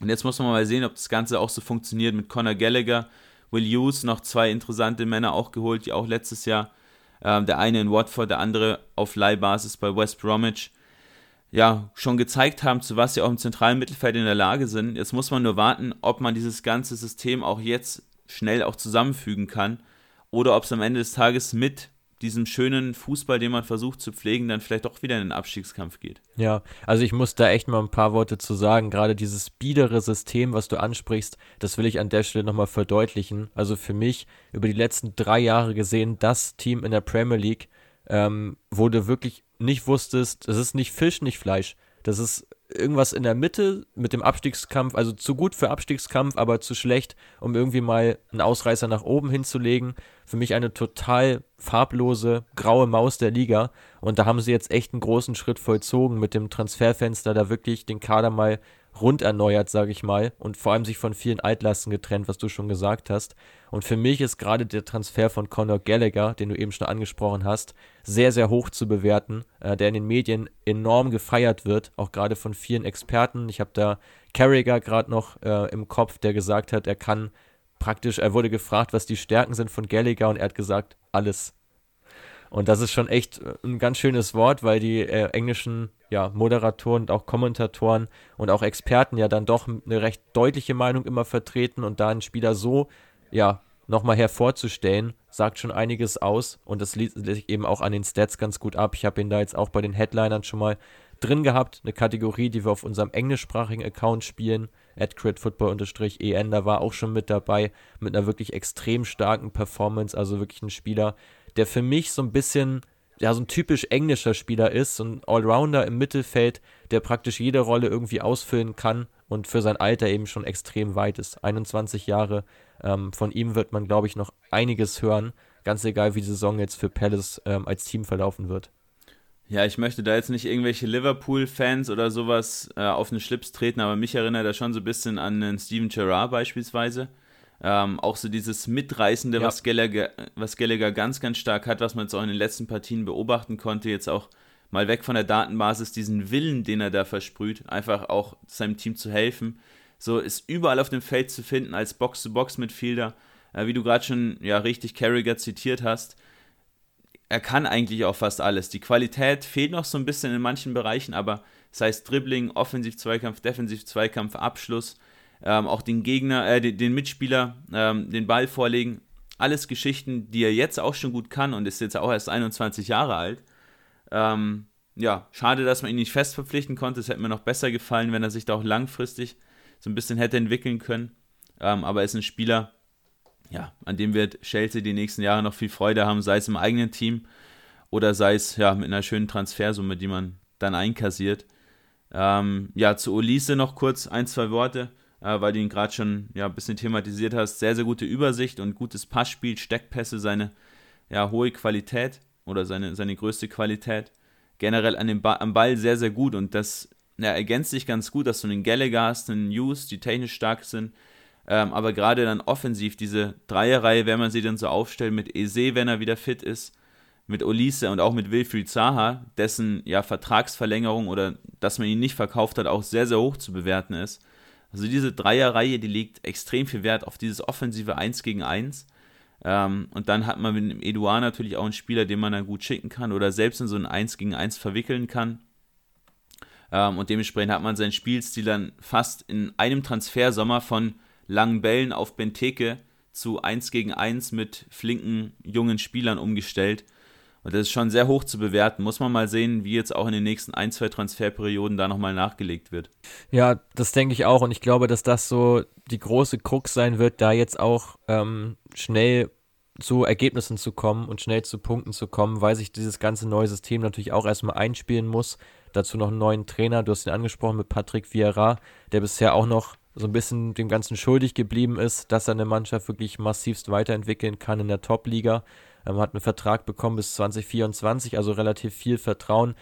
Und jetzt muss man mal sehen, ob das Ganze auch so funktioniert mit Conor Gallagher, Will Hughes, noch zwei interessante Männer auch geholt, die auch letztes Jahr, äh, der eine in Watford, der andere auf Leihbasis bei West Bromwich, ja, schon gezeigt haben, zu was sie auch im zentralen Mittelfeld in der Lage sind. Jetzt muss man nur warten, ob man dieses ganze System auch jetzt schnell auch zusammenfügen kann oder ob es am Ende des Tages mit diesem schönen Fußball, den man versucht zu pflegen, dann vielleicht auch wieder in den Abstiegskampf geht. Ja, also ich muss da echt mal ein paar Worte zu sagen. Gerade dieses biedere System, was du ansprichst, das will ich an der Stelle nochmal verdeutlichen. Also für mich über die letzten drei Jahre gesehen, das Team in der Premier League, ähm, wo du wirklich nicht wusstest, es ist nicht Fisch, nicht Fleisch. Das ist irgendwas in der Mitte mit dem Abstiegskampf, also zu gut für Abstiegskampf, aber zu schlecht, um irgendwie mal einen Ausreißer nach oben hinzulegen. Für mich eine total farblose, graue Maus der Liga. Und da haben sie jetzt echt einen großen Schritt vollzogen mit dem Transferfenster, da wirklich den Kader mal rund erneuert, sage ich mal, und vor allem sich von vielen Altlasten getrennt, was du schon gesagt hast. Und für mich ist gerade der Transfer von Conor Gallagher, den du eben schon angesprochen hast, sehr, sehr hoch zu bewerten, äh, der in den Medien enorm gefeiert wird, auch gerade von vielen Experten. Ich habe da Carragher gerade noch äh, im Kopf, der gesagt hat, er kann praktisch, er wurde gefragt, was die Stärken sind von Gallagher und er hat gesagt, alles. Und das ist schon echt äh, ein ganz schönes Wort, weil die äh, englischen ja, Moderatoren und auch Kommentatoren und auch Experten ja dann doch eine recht deutliche Meinung immer vertreten und da einen Spieler so, ja, nochmal hervorzustellen, sagt schon einiges aus. Und das liest sich eben auch an den Stats ganz gut ab. Ich habe ihn da jetzt auch bei den Headlinern schon mal drin gehabt, eine Kategorie, die wir auf unserem englischsprachigen Account spielen, at critfootball-en, da war auch schon mit dabei, mit einer wirklich extrem starken Performance, also wirklich ein Spieler, der für mich so ein bisschen, ja, so ein typisch englischer Spieler ist, so ein Allrounder im Mittelfeld, der praktisch jede Rolle irgendwie ausfüllen kann und für sein Alter eben schon extrem weit ist. 21 Jahre. Ähm, von ihm wird man, glaube ich, noch einiges hören. Ganz egal, wie die Saison jetzt für Palace ähm, als Team verlaufen wird. Ja, ich möchte da jetzt nicht irgendwelche Liverpool-Fans oder sowas äh, auf den Schlips treten, aber mich erinnert er schon so ein bisschen an einen Steven Gerrard beispielsweise. Ähm, auch so dieses Mitreißende, ja. was, Gallagher, was Gallagher ganz, ganz stark hat, was man jetzt auch in den letzten Partien beobachten konnte, jetzt auch mal weg von der Datenbasis, diesen Willen, den er da versprüht, einfach auch seinem Team zu helfen. So ist überall auf dem Feld zu finden als Box-to-Box-Midfielder, äh, wie du gerade schon ja richtig Carragher zitiert hast. Er kann eigentlich auch fast alles. Die Qualität fehlt noch so ein bisschen in manchen Bereichen, aber sei es Dribbling, Offensiv-Zweikampf, Defensiv-Zweikampf, Abschluss, ähm, auch den Gegner, äh, den, den Mitspieler ähm, den Ball vorlegen. Alles Geschichten, die er jetzt auch schon gut kann und ist jetzt auch erst 21 Jahre alt. Ähm, ja, schade, dass man ihn nicht fest verpflichten konnte. Es hätte mir noch besser gefallen, wenn er sich da auch langfristig so ein bisschen hätte entwickeln können. Ähm, aber er ist ein Spieler, ja, an dem wird Chelsea die nächsten Jahre noch viel Freude haben, sei es im eigenen Team oder sei es ja mit einer schönen Transfersumme, die man dann einkassiert. Ähm, ja, zu Olise noch kurz ein, zwei Worte äh, weil du ihn gerade schon ja, ein bisschen thematisiert hast. Sehr, sehr gute Übersicht und gutes Passspiel, Steckpässe, seine ja, hohe Qualität oder seine, seine größte Qualität. Generell an dem ba am Ball sehr, sehr gut und das ja, ergänzt sich ganz gut, dass du einen Gallagher hast, einen News, die technisch stark sind. Ähm, aber gerade dann offensiv, diese Dreierreihe, wenn man sie dann so aufstellt, mit Eze, wenn er wieder fit ist, mit Olise und auch mit Wilfried Zaha, dessen ja Vertragsverlängerung oder dass man ihn nicht verkauft hat, auch sehr, sehr hoch zu bewerten ist. Also diese Dreierreihe, die legt extrem viel Wert auf dieses offensive 1 gegen 1. Ähm, und dann hat man mit dem Eduard natürlich auch einen Spieler, den man dann gut schicken kann oder selbst in so ein 1 gegen 1 verwickeln kann. Ähm, und dementsprechend hat man seinen Spielstil dann fast in einem Transfersommer von langen Bällen auf Benteke zu 1 gegen 1 mit flinken jungen Spielern umgestellt. Und das ist schon sehr hoch zu bewerten. Muss man mal sehen, wie jetzt auch in den nächsten ein, zwei Transferperioden da nochmal nachgelegt wird. Ja, das denke ich auch. Und ich glaube, dass das so die große Krux sein wird, da jetzt auch ähm, schnell zu Ergebnissen zu kommen und schnell zu Punkten zu kommen, weil sich dieses ganze neue System natürlich auch erstmal einspielen muss. Dazu noch einen neuen Trainer, du hast ihn angesprochen mit Patrick Vieira, der bisher auch noch so ein bisschen dem Ganzen schuldig geblieben ist, dass er eine Mannschaft wirklich massivst weiterentwickeln kann in der Top-Liga. Ähm, hat einen Vertrag bekommen bis 2024, also relativ viel Vertrauen.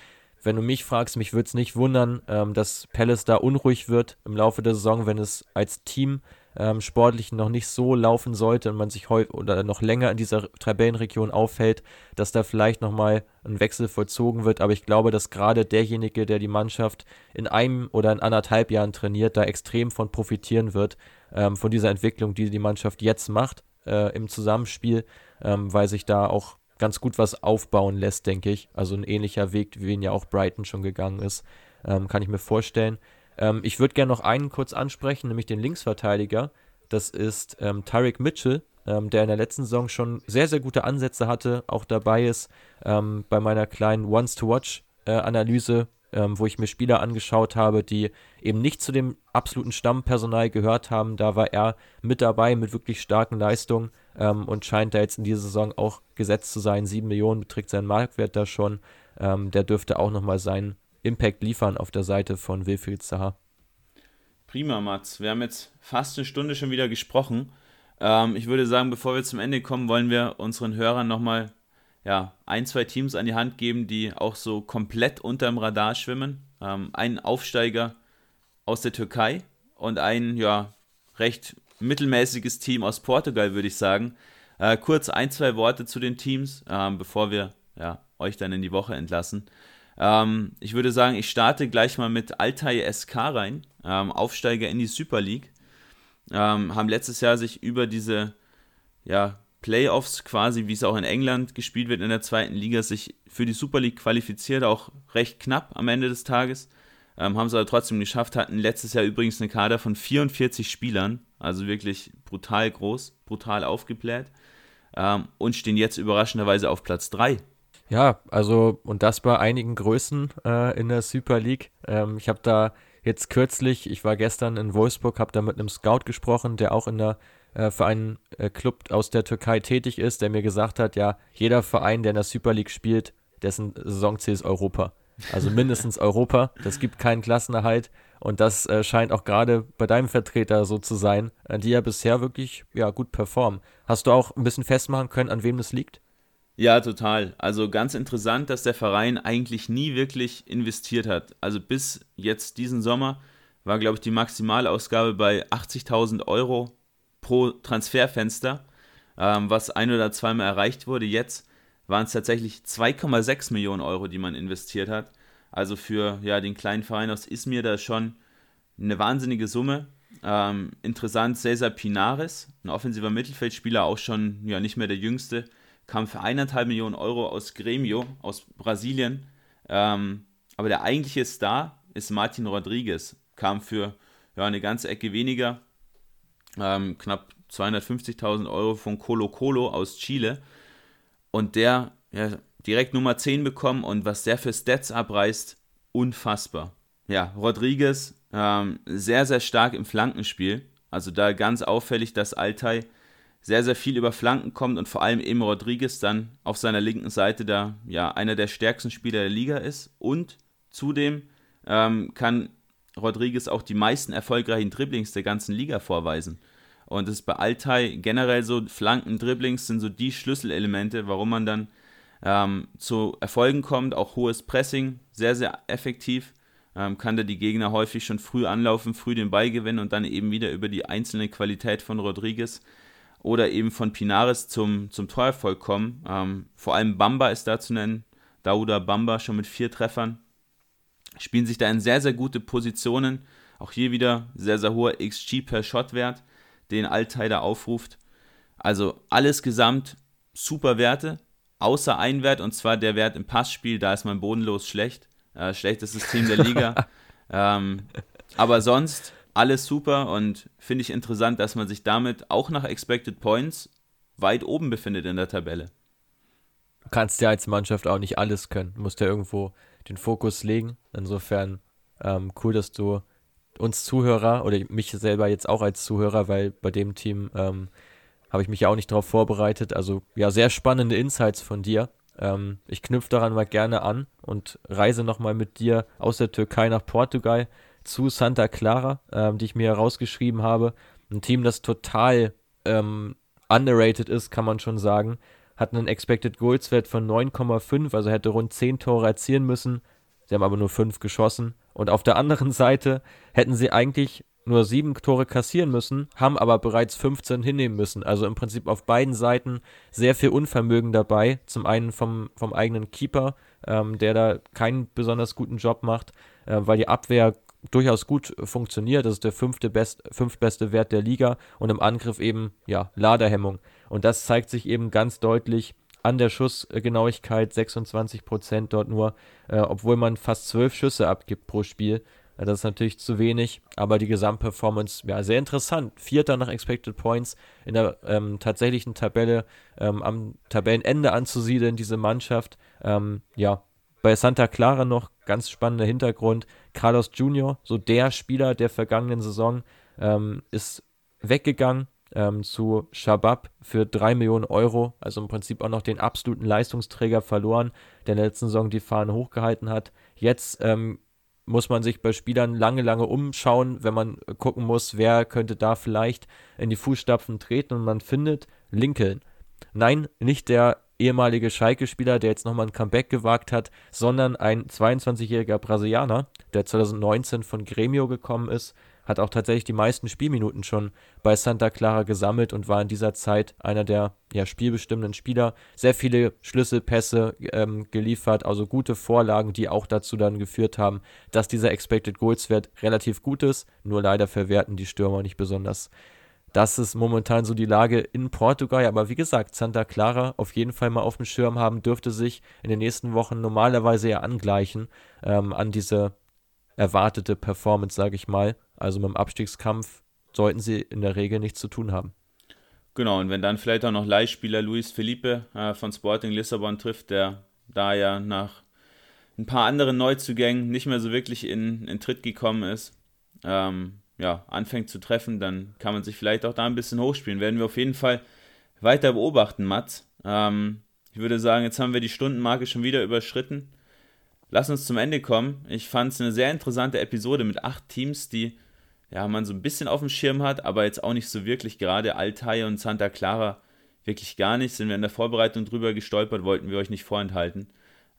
Wenn du mich fragst, mich würde es nicht wundern, ähm, dass Palace da unruhig wird im Laufe der Saison, wenn es als Team ähm, sportlich noch nicht so laufen sollte und man sich oder noch länger in dieser Tabellenregion aufhält, dass da vielleicht nochmal ein Wechsel vollzogen wird. Aber ich glaube, dass gerade derjenige, der die Mannschaft in einem oder in anderthalb Jahren trainiert, da extrem von profitieren wird, ähm, von dieser Entwicklung, die die Mannschaft jetzt macht äh, im Zusammenspiel, ähm, weil sich da auch ganz gut was aufbauen lässt, denke ich. Also ein ähnlicher Weg, wie ihn ja auch Brighton schon gegangen ist, ähm, kann ich mir vorstellen. Ähm, ich würde gerne noch einen kurz ansprechen, nämlich den Linksverteidiger. Das ist ähm, Tarek Mitchell, ähm, der in der letzten Saison schon sehr, sehr gute Ansätze hatte, auch dabei ist ähm, bei meiner kleinen Once-to-Watch-Analyse, äh, ähm, wo ich mir Spieler angeschaut habe, die eben nicht zu dem absoluten Stammpersonal gehört haben. Da war er mit dabei mit wirklich starken Leistungen ähm, und scheint da jetzt in dieser Saison auch gesetzt zu sein. Sieben Millionen beträgt sein Marktwert da schon. der dürfte auch nochmal sein Impact liefern auf der Seite von Wilfried Zaha. Prima, Mats. Wir haben jetzt fast eine Stunde schon wieder gesprochen. Ähm, ich würde sagen, bevor wir zum Ende kommen, wollen wir unseren Hörern nochmal ja, ein, zwei Teams an die Hand geben, die auch so komplett unterm Radar schwimmen. Ähm, einen Aufsteiger aus der Türkei und ein ja, recht mittelmäßiges Team aus Portugal, würde ich sagen. Äh, kurz ein, zwei Worte zu den Teams, äh, bevor wir ja, euch dann in die Woche entlassen. Ähm, ich würde sagen, ich starte gleich mal mit Altay SK rein, ähm, Aufsteiger in die Super League. Ähm, haben letztes Jahr sich über diese ja, Playoffs quasi, wie es auch in England gespielt wird in der zweiten Liga, sich für die Super League qualifiziert, auch recht knapp am Ende des Tages. Ähm, haben sie aber trotzdem geschafft, hatten letztes Jahr übrigens eine Kader von 44 Spielern, also wirklich brutal groß, brutal aufgebläht ähm, und stehen jetzt überraschenderweise auf Platz 3 ja, also und das bei einigen Größen äh, in der Super League. Ähm, ich habe da jetzt kürzlich, ich war gestern in Wolfsburg, habe da mit einem Scout gesprochen, der auch in der äh, für einen äh, Club aus der Türkei tätig ist, der mir gesagt hat, ja, jeder Verein, der in der Super League spielt, dessen Saisonziel ist Europa. Also mindestens Europa. Das gibt keinen Klassenerhalt. Und das äh, scheint auch gerade bei deinem Vertreter so zu sein, äh, die ja bisher wirklich ja, gut performen. Hast du auch ein bisschen festmachen können, an wem das liegt? Ja, total. Also ganz interessant, dass der Verein eigentlich nie wirklich investiert hat. Also bis jetzt diesen Sommer war, glaube ich, die Maximalausgabe bei 80.000 Euro pro Transferfenster, ähm, was ein oder zweimal erreicht wurde. Jetzt waren es tatsächlich 2,6 Millionen Euro, die man investiert hat. Also für ja, den kleinen Verein aus Izmir da schon eine wahnsinnige Summe. Ähm, interessant, Cesar Pinares, ein offensiver Mittelfeldspieler, auch schon ja nicht mehr der jüngste, kam für eineinhalb Millionen Euro aus Gremio, aus Brasilien. Ähm, aber der eigentliche Star ist Martin Rodriguez, kam für ja, eine ganze Ecke weniger, ähm, knapp 250.000 Euro von Colo Colo aus Chile. Und der ja, direkt Nummer 10 bekommen und was der für Stats abreißt, unfassbar. Ja, Rodriguez ähm, sehr, sehr stark im Flankenspiel. Also da ganz auffällig, dass Altai sehr, sehr viel über Flanken kommt und vor allem eben Rodriguez dann auf seiner linken Seite da ja einer der stärksten Spieler der Liga ist. Und zudem ähm, kann Rodriguez auch die meisten erfolgreichen Dribblings der ganzen Liga vorweisen. Und das ist bei Altai generell so, Flanken, Dribblings sind so die Schlüsselelemente, warum man dann ähm, zu Erfolgen kommt. Auch hohes Pressing, sehr, sehr effektiv. Ähm, kann da die Gegner häufig schon früh anlaufen, früh den Ball gewinnen und dann eben wieder über die einzelne Qualität von Rodriguez oder eben von Pinares zum, zum Torerfolg kommen. Ähm, vor allem Bamba ist da zu nennen. Dauda Bamba schon mit vier Treffern. Spielen sich da in sehr, sehr gute Positionen. Auch hier wieder sehr, sehr hoher XG per Shot-Wert, den Altai da aufruft. Also alles gesamt super Werte, außer ein Wert, und zwar der Wert im Passspiel. Da ist man bodenlos schlecht. Äh, schlechtestes Team der Liga. ähm, aber sonst alles super und finde ich interessant, dass man sich damit auch nach Expected Points weit oben befindet in der Tabelle. Du kannst ja als Mannschaft auch nicht alles können. Du musst ja irgendwo den Fokus legen. Insofern ähm, cool, dass du uns Zuhörer oder mich selber jetzt auch als Zuhörer, weil bei dem Team ähm, habe ich mich ja auch nicht darauf vorbereitet. Also ja, sehr spannende Insights von dir. Ähm, ich knüpfe daran mal gerne an und reise nochmal mit dir aus der Türkei nach Portugal zu Santa Clara, ähm, die ich mir herausgeschrieben habe. Ein Team, das total ähm, underrated ist, kann man schon sagen. Hat einen Expected Goals Wert von 9,5, also hätte rund 10 Tore erzielen müssen. Sie haben aber nur 5 geschossen. Und auf der anderen Seite hätten sie eigentlich nur 7 Tore kassieren müssen, haben aber bereits 15 hinnehmen müssen. Also im Prinzip auf beiden Seiten sehr viel Unvermögen dabei. Zum einen vom, vom eigenen Keeper, ähm, der da keinen besonders guten Job macht, äh, weil die Abwehr durchaus gut funktioniert. Das ist der fünfte best, fünftbeste Wert der Liga und im Angriff eben, ja, Laderhemmung. Und das zeigt sich eben ganz deutlich an der Schussgenauigkeit, 26 Prozent dort nur, äh, obwohl man fast zwölf Schüsse abgibt pro Spiel. Äh, das ist natürlich zu wenig, aber die Gesamtperformance, ja, sehr interessant. Vierter nach Expected Points in der ähm, tatsächlichen Tabelle ähm, am Tabellenende anzusiedeln, diese Mannschaft. Ähm, ja, bei Santa Clara noch ganz spannender Hintergrund. Carlos Junior, so der Spieler der vergangenen Saison, ähm, ist weggegangen ähm, zu Shabab für 3 Millionen Euro. Also im Prinzip auch noch den absoluten Leistungsträger verloren, der in der letzten Saison die Fahne hochgehalten hat. Jetzt ähm, muss man sich bei Spielern lange, lange umschauen, wenn man gucken muss, wer könnte da vielleicht in die Fußstapfen treten und man findet Lincoln. Nein, nicht der ehemalige Schalke-Spieler, der jetzt nochmal ein Comeback gewagt hat, sondern ein 22-jähriger Brasilianer, der 2019 von Gremio gekommen ist, hat auch tatsächlich die meisten Spielminuten schon bei Santa Clara gesammelt und war in dieser Zeit einer der ja, spielbestimmenden Spieler. Sehr viele Schlüsselpässe ähm, geliefert, also gute Vorlagen, die auch dazu dann geführt haben, dass dieser Expected Goals Wert relativ gut ist. Nur leider verwerten die Stürmer nicht besonders das ist momentan so die Lage in Portugal. Aber wie gesagt, Santa Clara auf jeden Fall mal auf dem Schirm haben, dürfte sich in den nächsten Wochen normalerweise ja angleichen ähm, an diese erwartete Performance, sage ich mal. Also mit dem Abstiegskampf sollten sie in der Regel nichts zu tun haben. Genau, und wenn dann vielleicht auch noch Leihspieler Luis Felipe äh, von Sporting Lissabon trifft, der da ja nach ein paar anderen Neuzugängen nicht mehr so wirklich in, in Tritt gekommen ist, ähm, ja, anfängt zu treffen, dann kann man sich vielleicht auch da ein bisschen hochspielen. Werden wir auf jeden Fall weiter beobachten, Mats. Ähm, ich würde sagen, jetzt haben wir die Stundenmarke schon wieder überschritten. Lass uns zum Ende kommen. Ich fand es eine sehr interessante Episode mit acht Teams, die ja, man so ein bisschen auf dem Schirm hat, aber jetzt auch nicht so wirklich. Gerade Altai und Santa Clara wirklich gar nicht. Sind wir in der Vorbereitung drüber gestolpert, wollten wir euch nicht vorenthalten.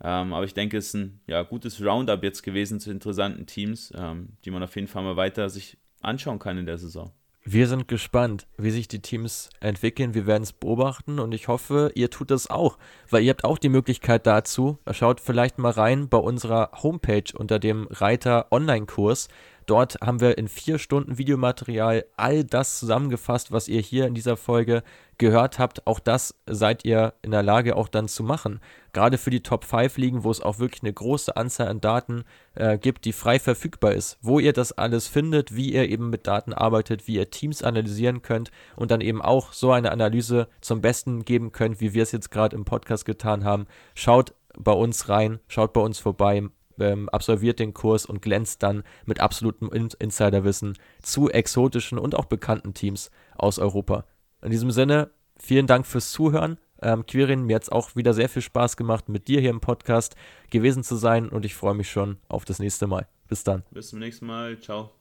Ähm, aber ich denke, es ist ein ja, gutes Roundup jetzt gewesen zu interessanten Teams, ähm, die man auf jeden Fall mal weiter sich anschauen kann in der Saison. Wir sind gespannt, wie sich die Teams entwickeln. Wir werden es beobachten und ich hoffe, ihr tut es auch, weil ihr habt auch die Möglichkeit dazu. Schaut vielleicht mal rein bei unserer Homepage unter dem Reiter Online-Kurs. Dort haben wir in vier Stunden Videomaterial all das zusammengefasst, was ihr hier in dieser Folge gehört habt. Auch das seid ihr in der Lage auch dann zu machen. Gerade für die Top 5 Ligen, wo es auch wirklich eine große Anzahl an Daten äh, gibt, die frei verfügbar ist. Wo ihr das alles findet, wie ihr eben mit Daten arbeitet, wie ihr Teams analysieren könnt und dann eben auch so eine Analyse zum Besten geben könnt, wie wir es jetzt gerade im Podcast getan haben. Schaut bei uns rein, schaut bei uns vorbei, ähm, absolviert den Kurs und glänzt dann mit absolutem In Insiderwissen zu exotischen und auch bekannten Teams aus Europa. In diesem Sinne, vielen Dank fürs Zuhören. Ähm, Quirin, mir hat es auch wieder sehr viel Spaß gemacht, mit dir hier im Podcast gewesen zu sein und ich freue mich schon auf das nächste Mal. Bis dann. Bis zum nächsten Mal. Ciao.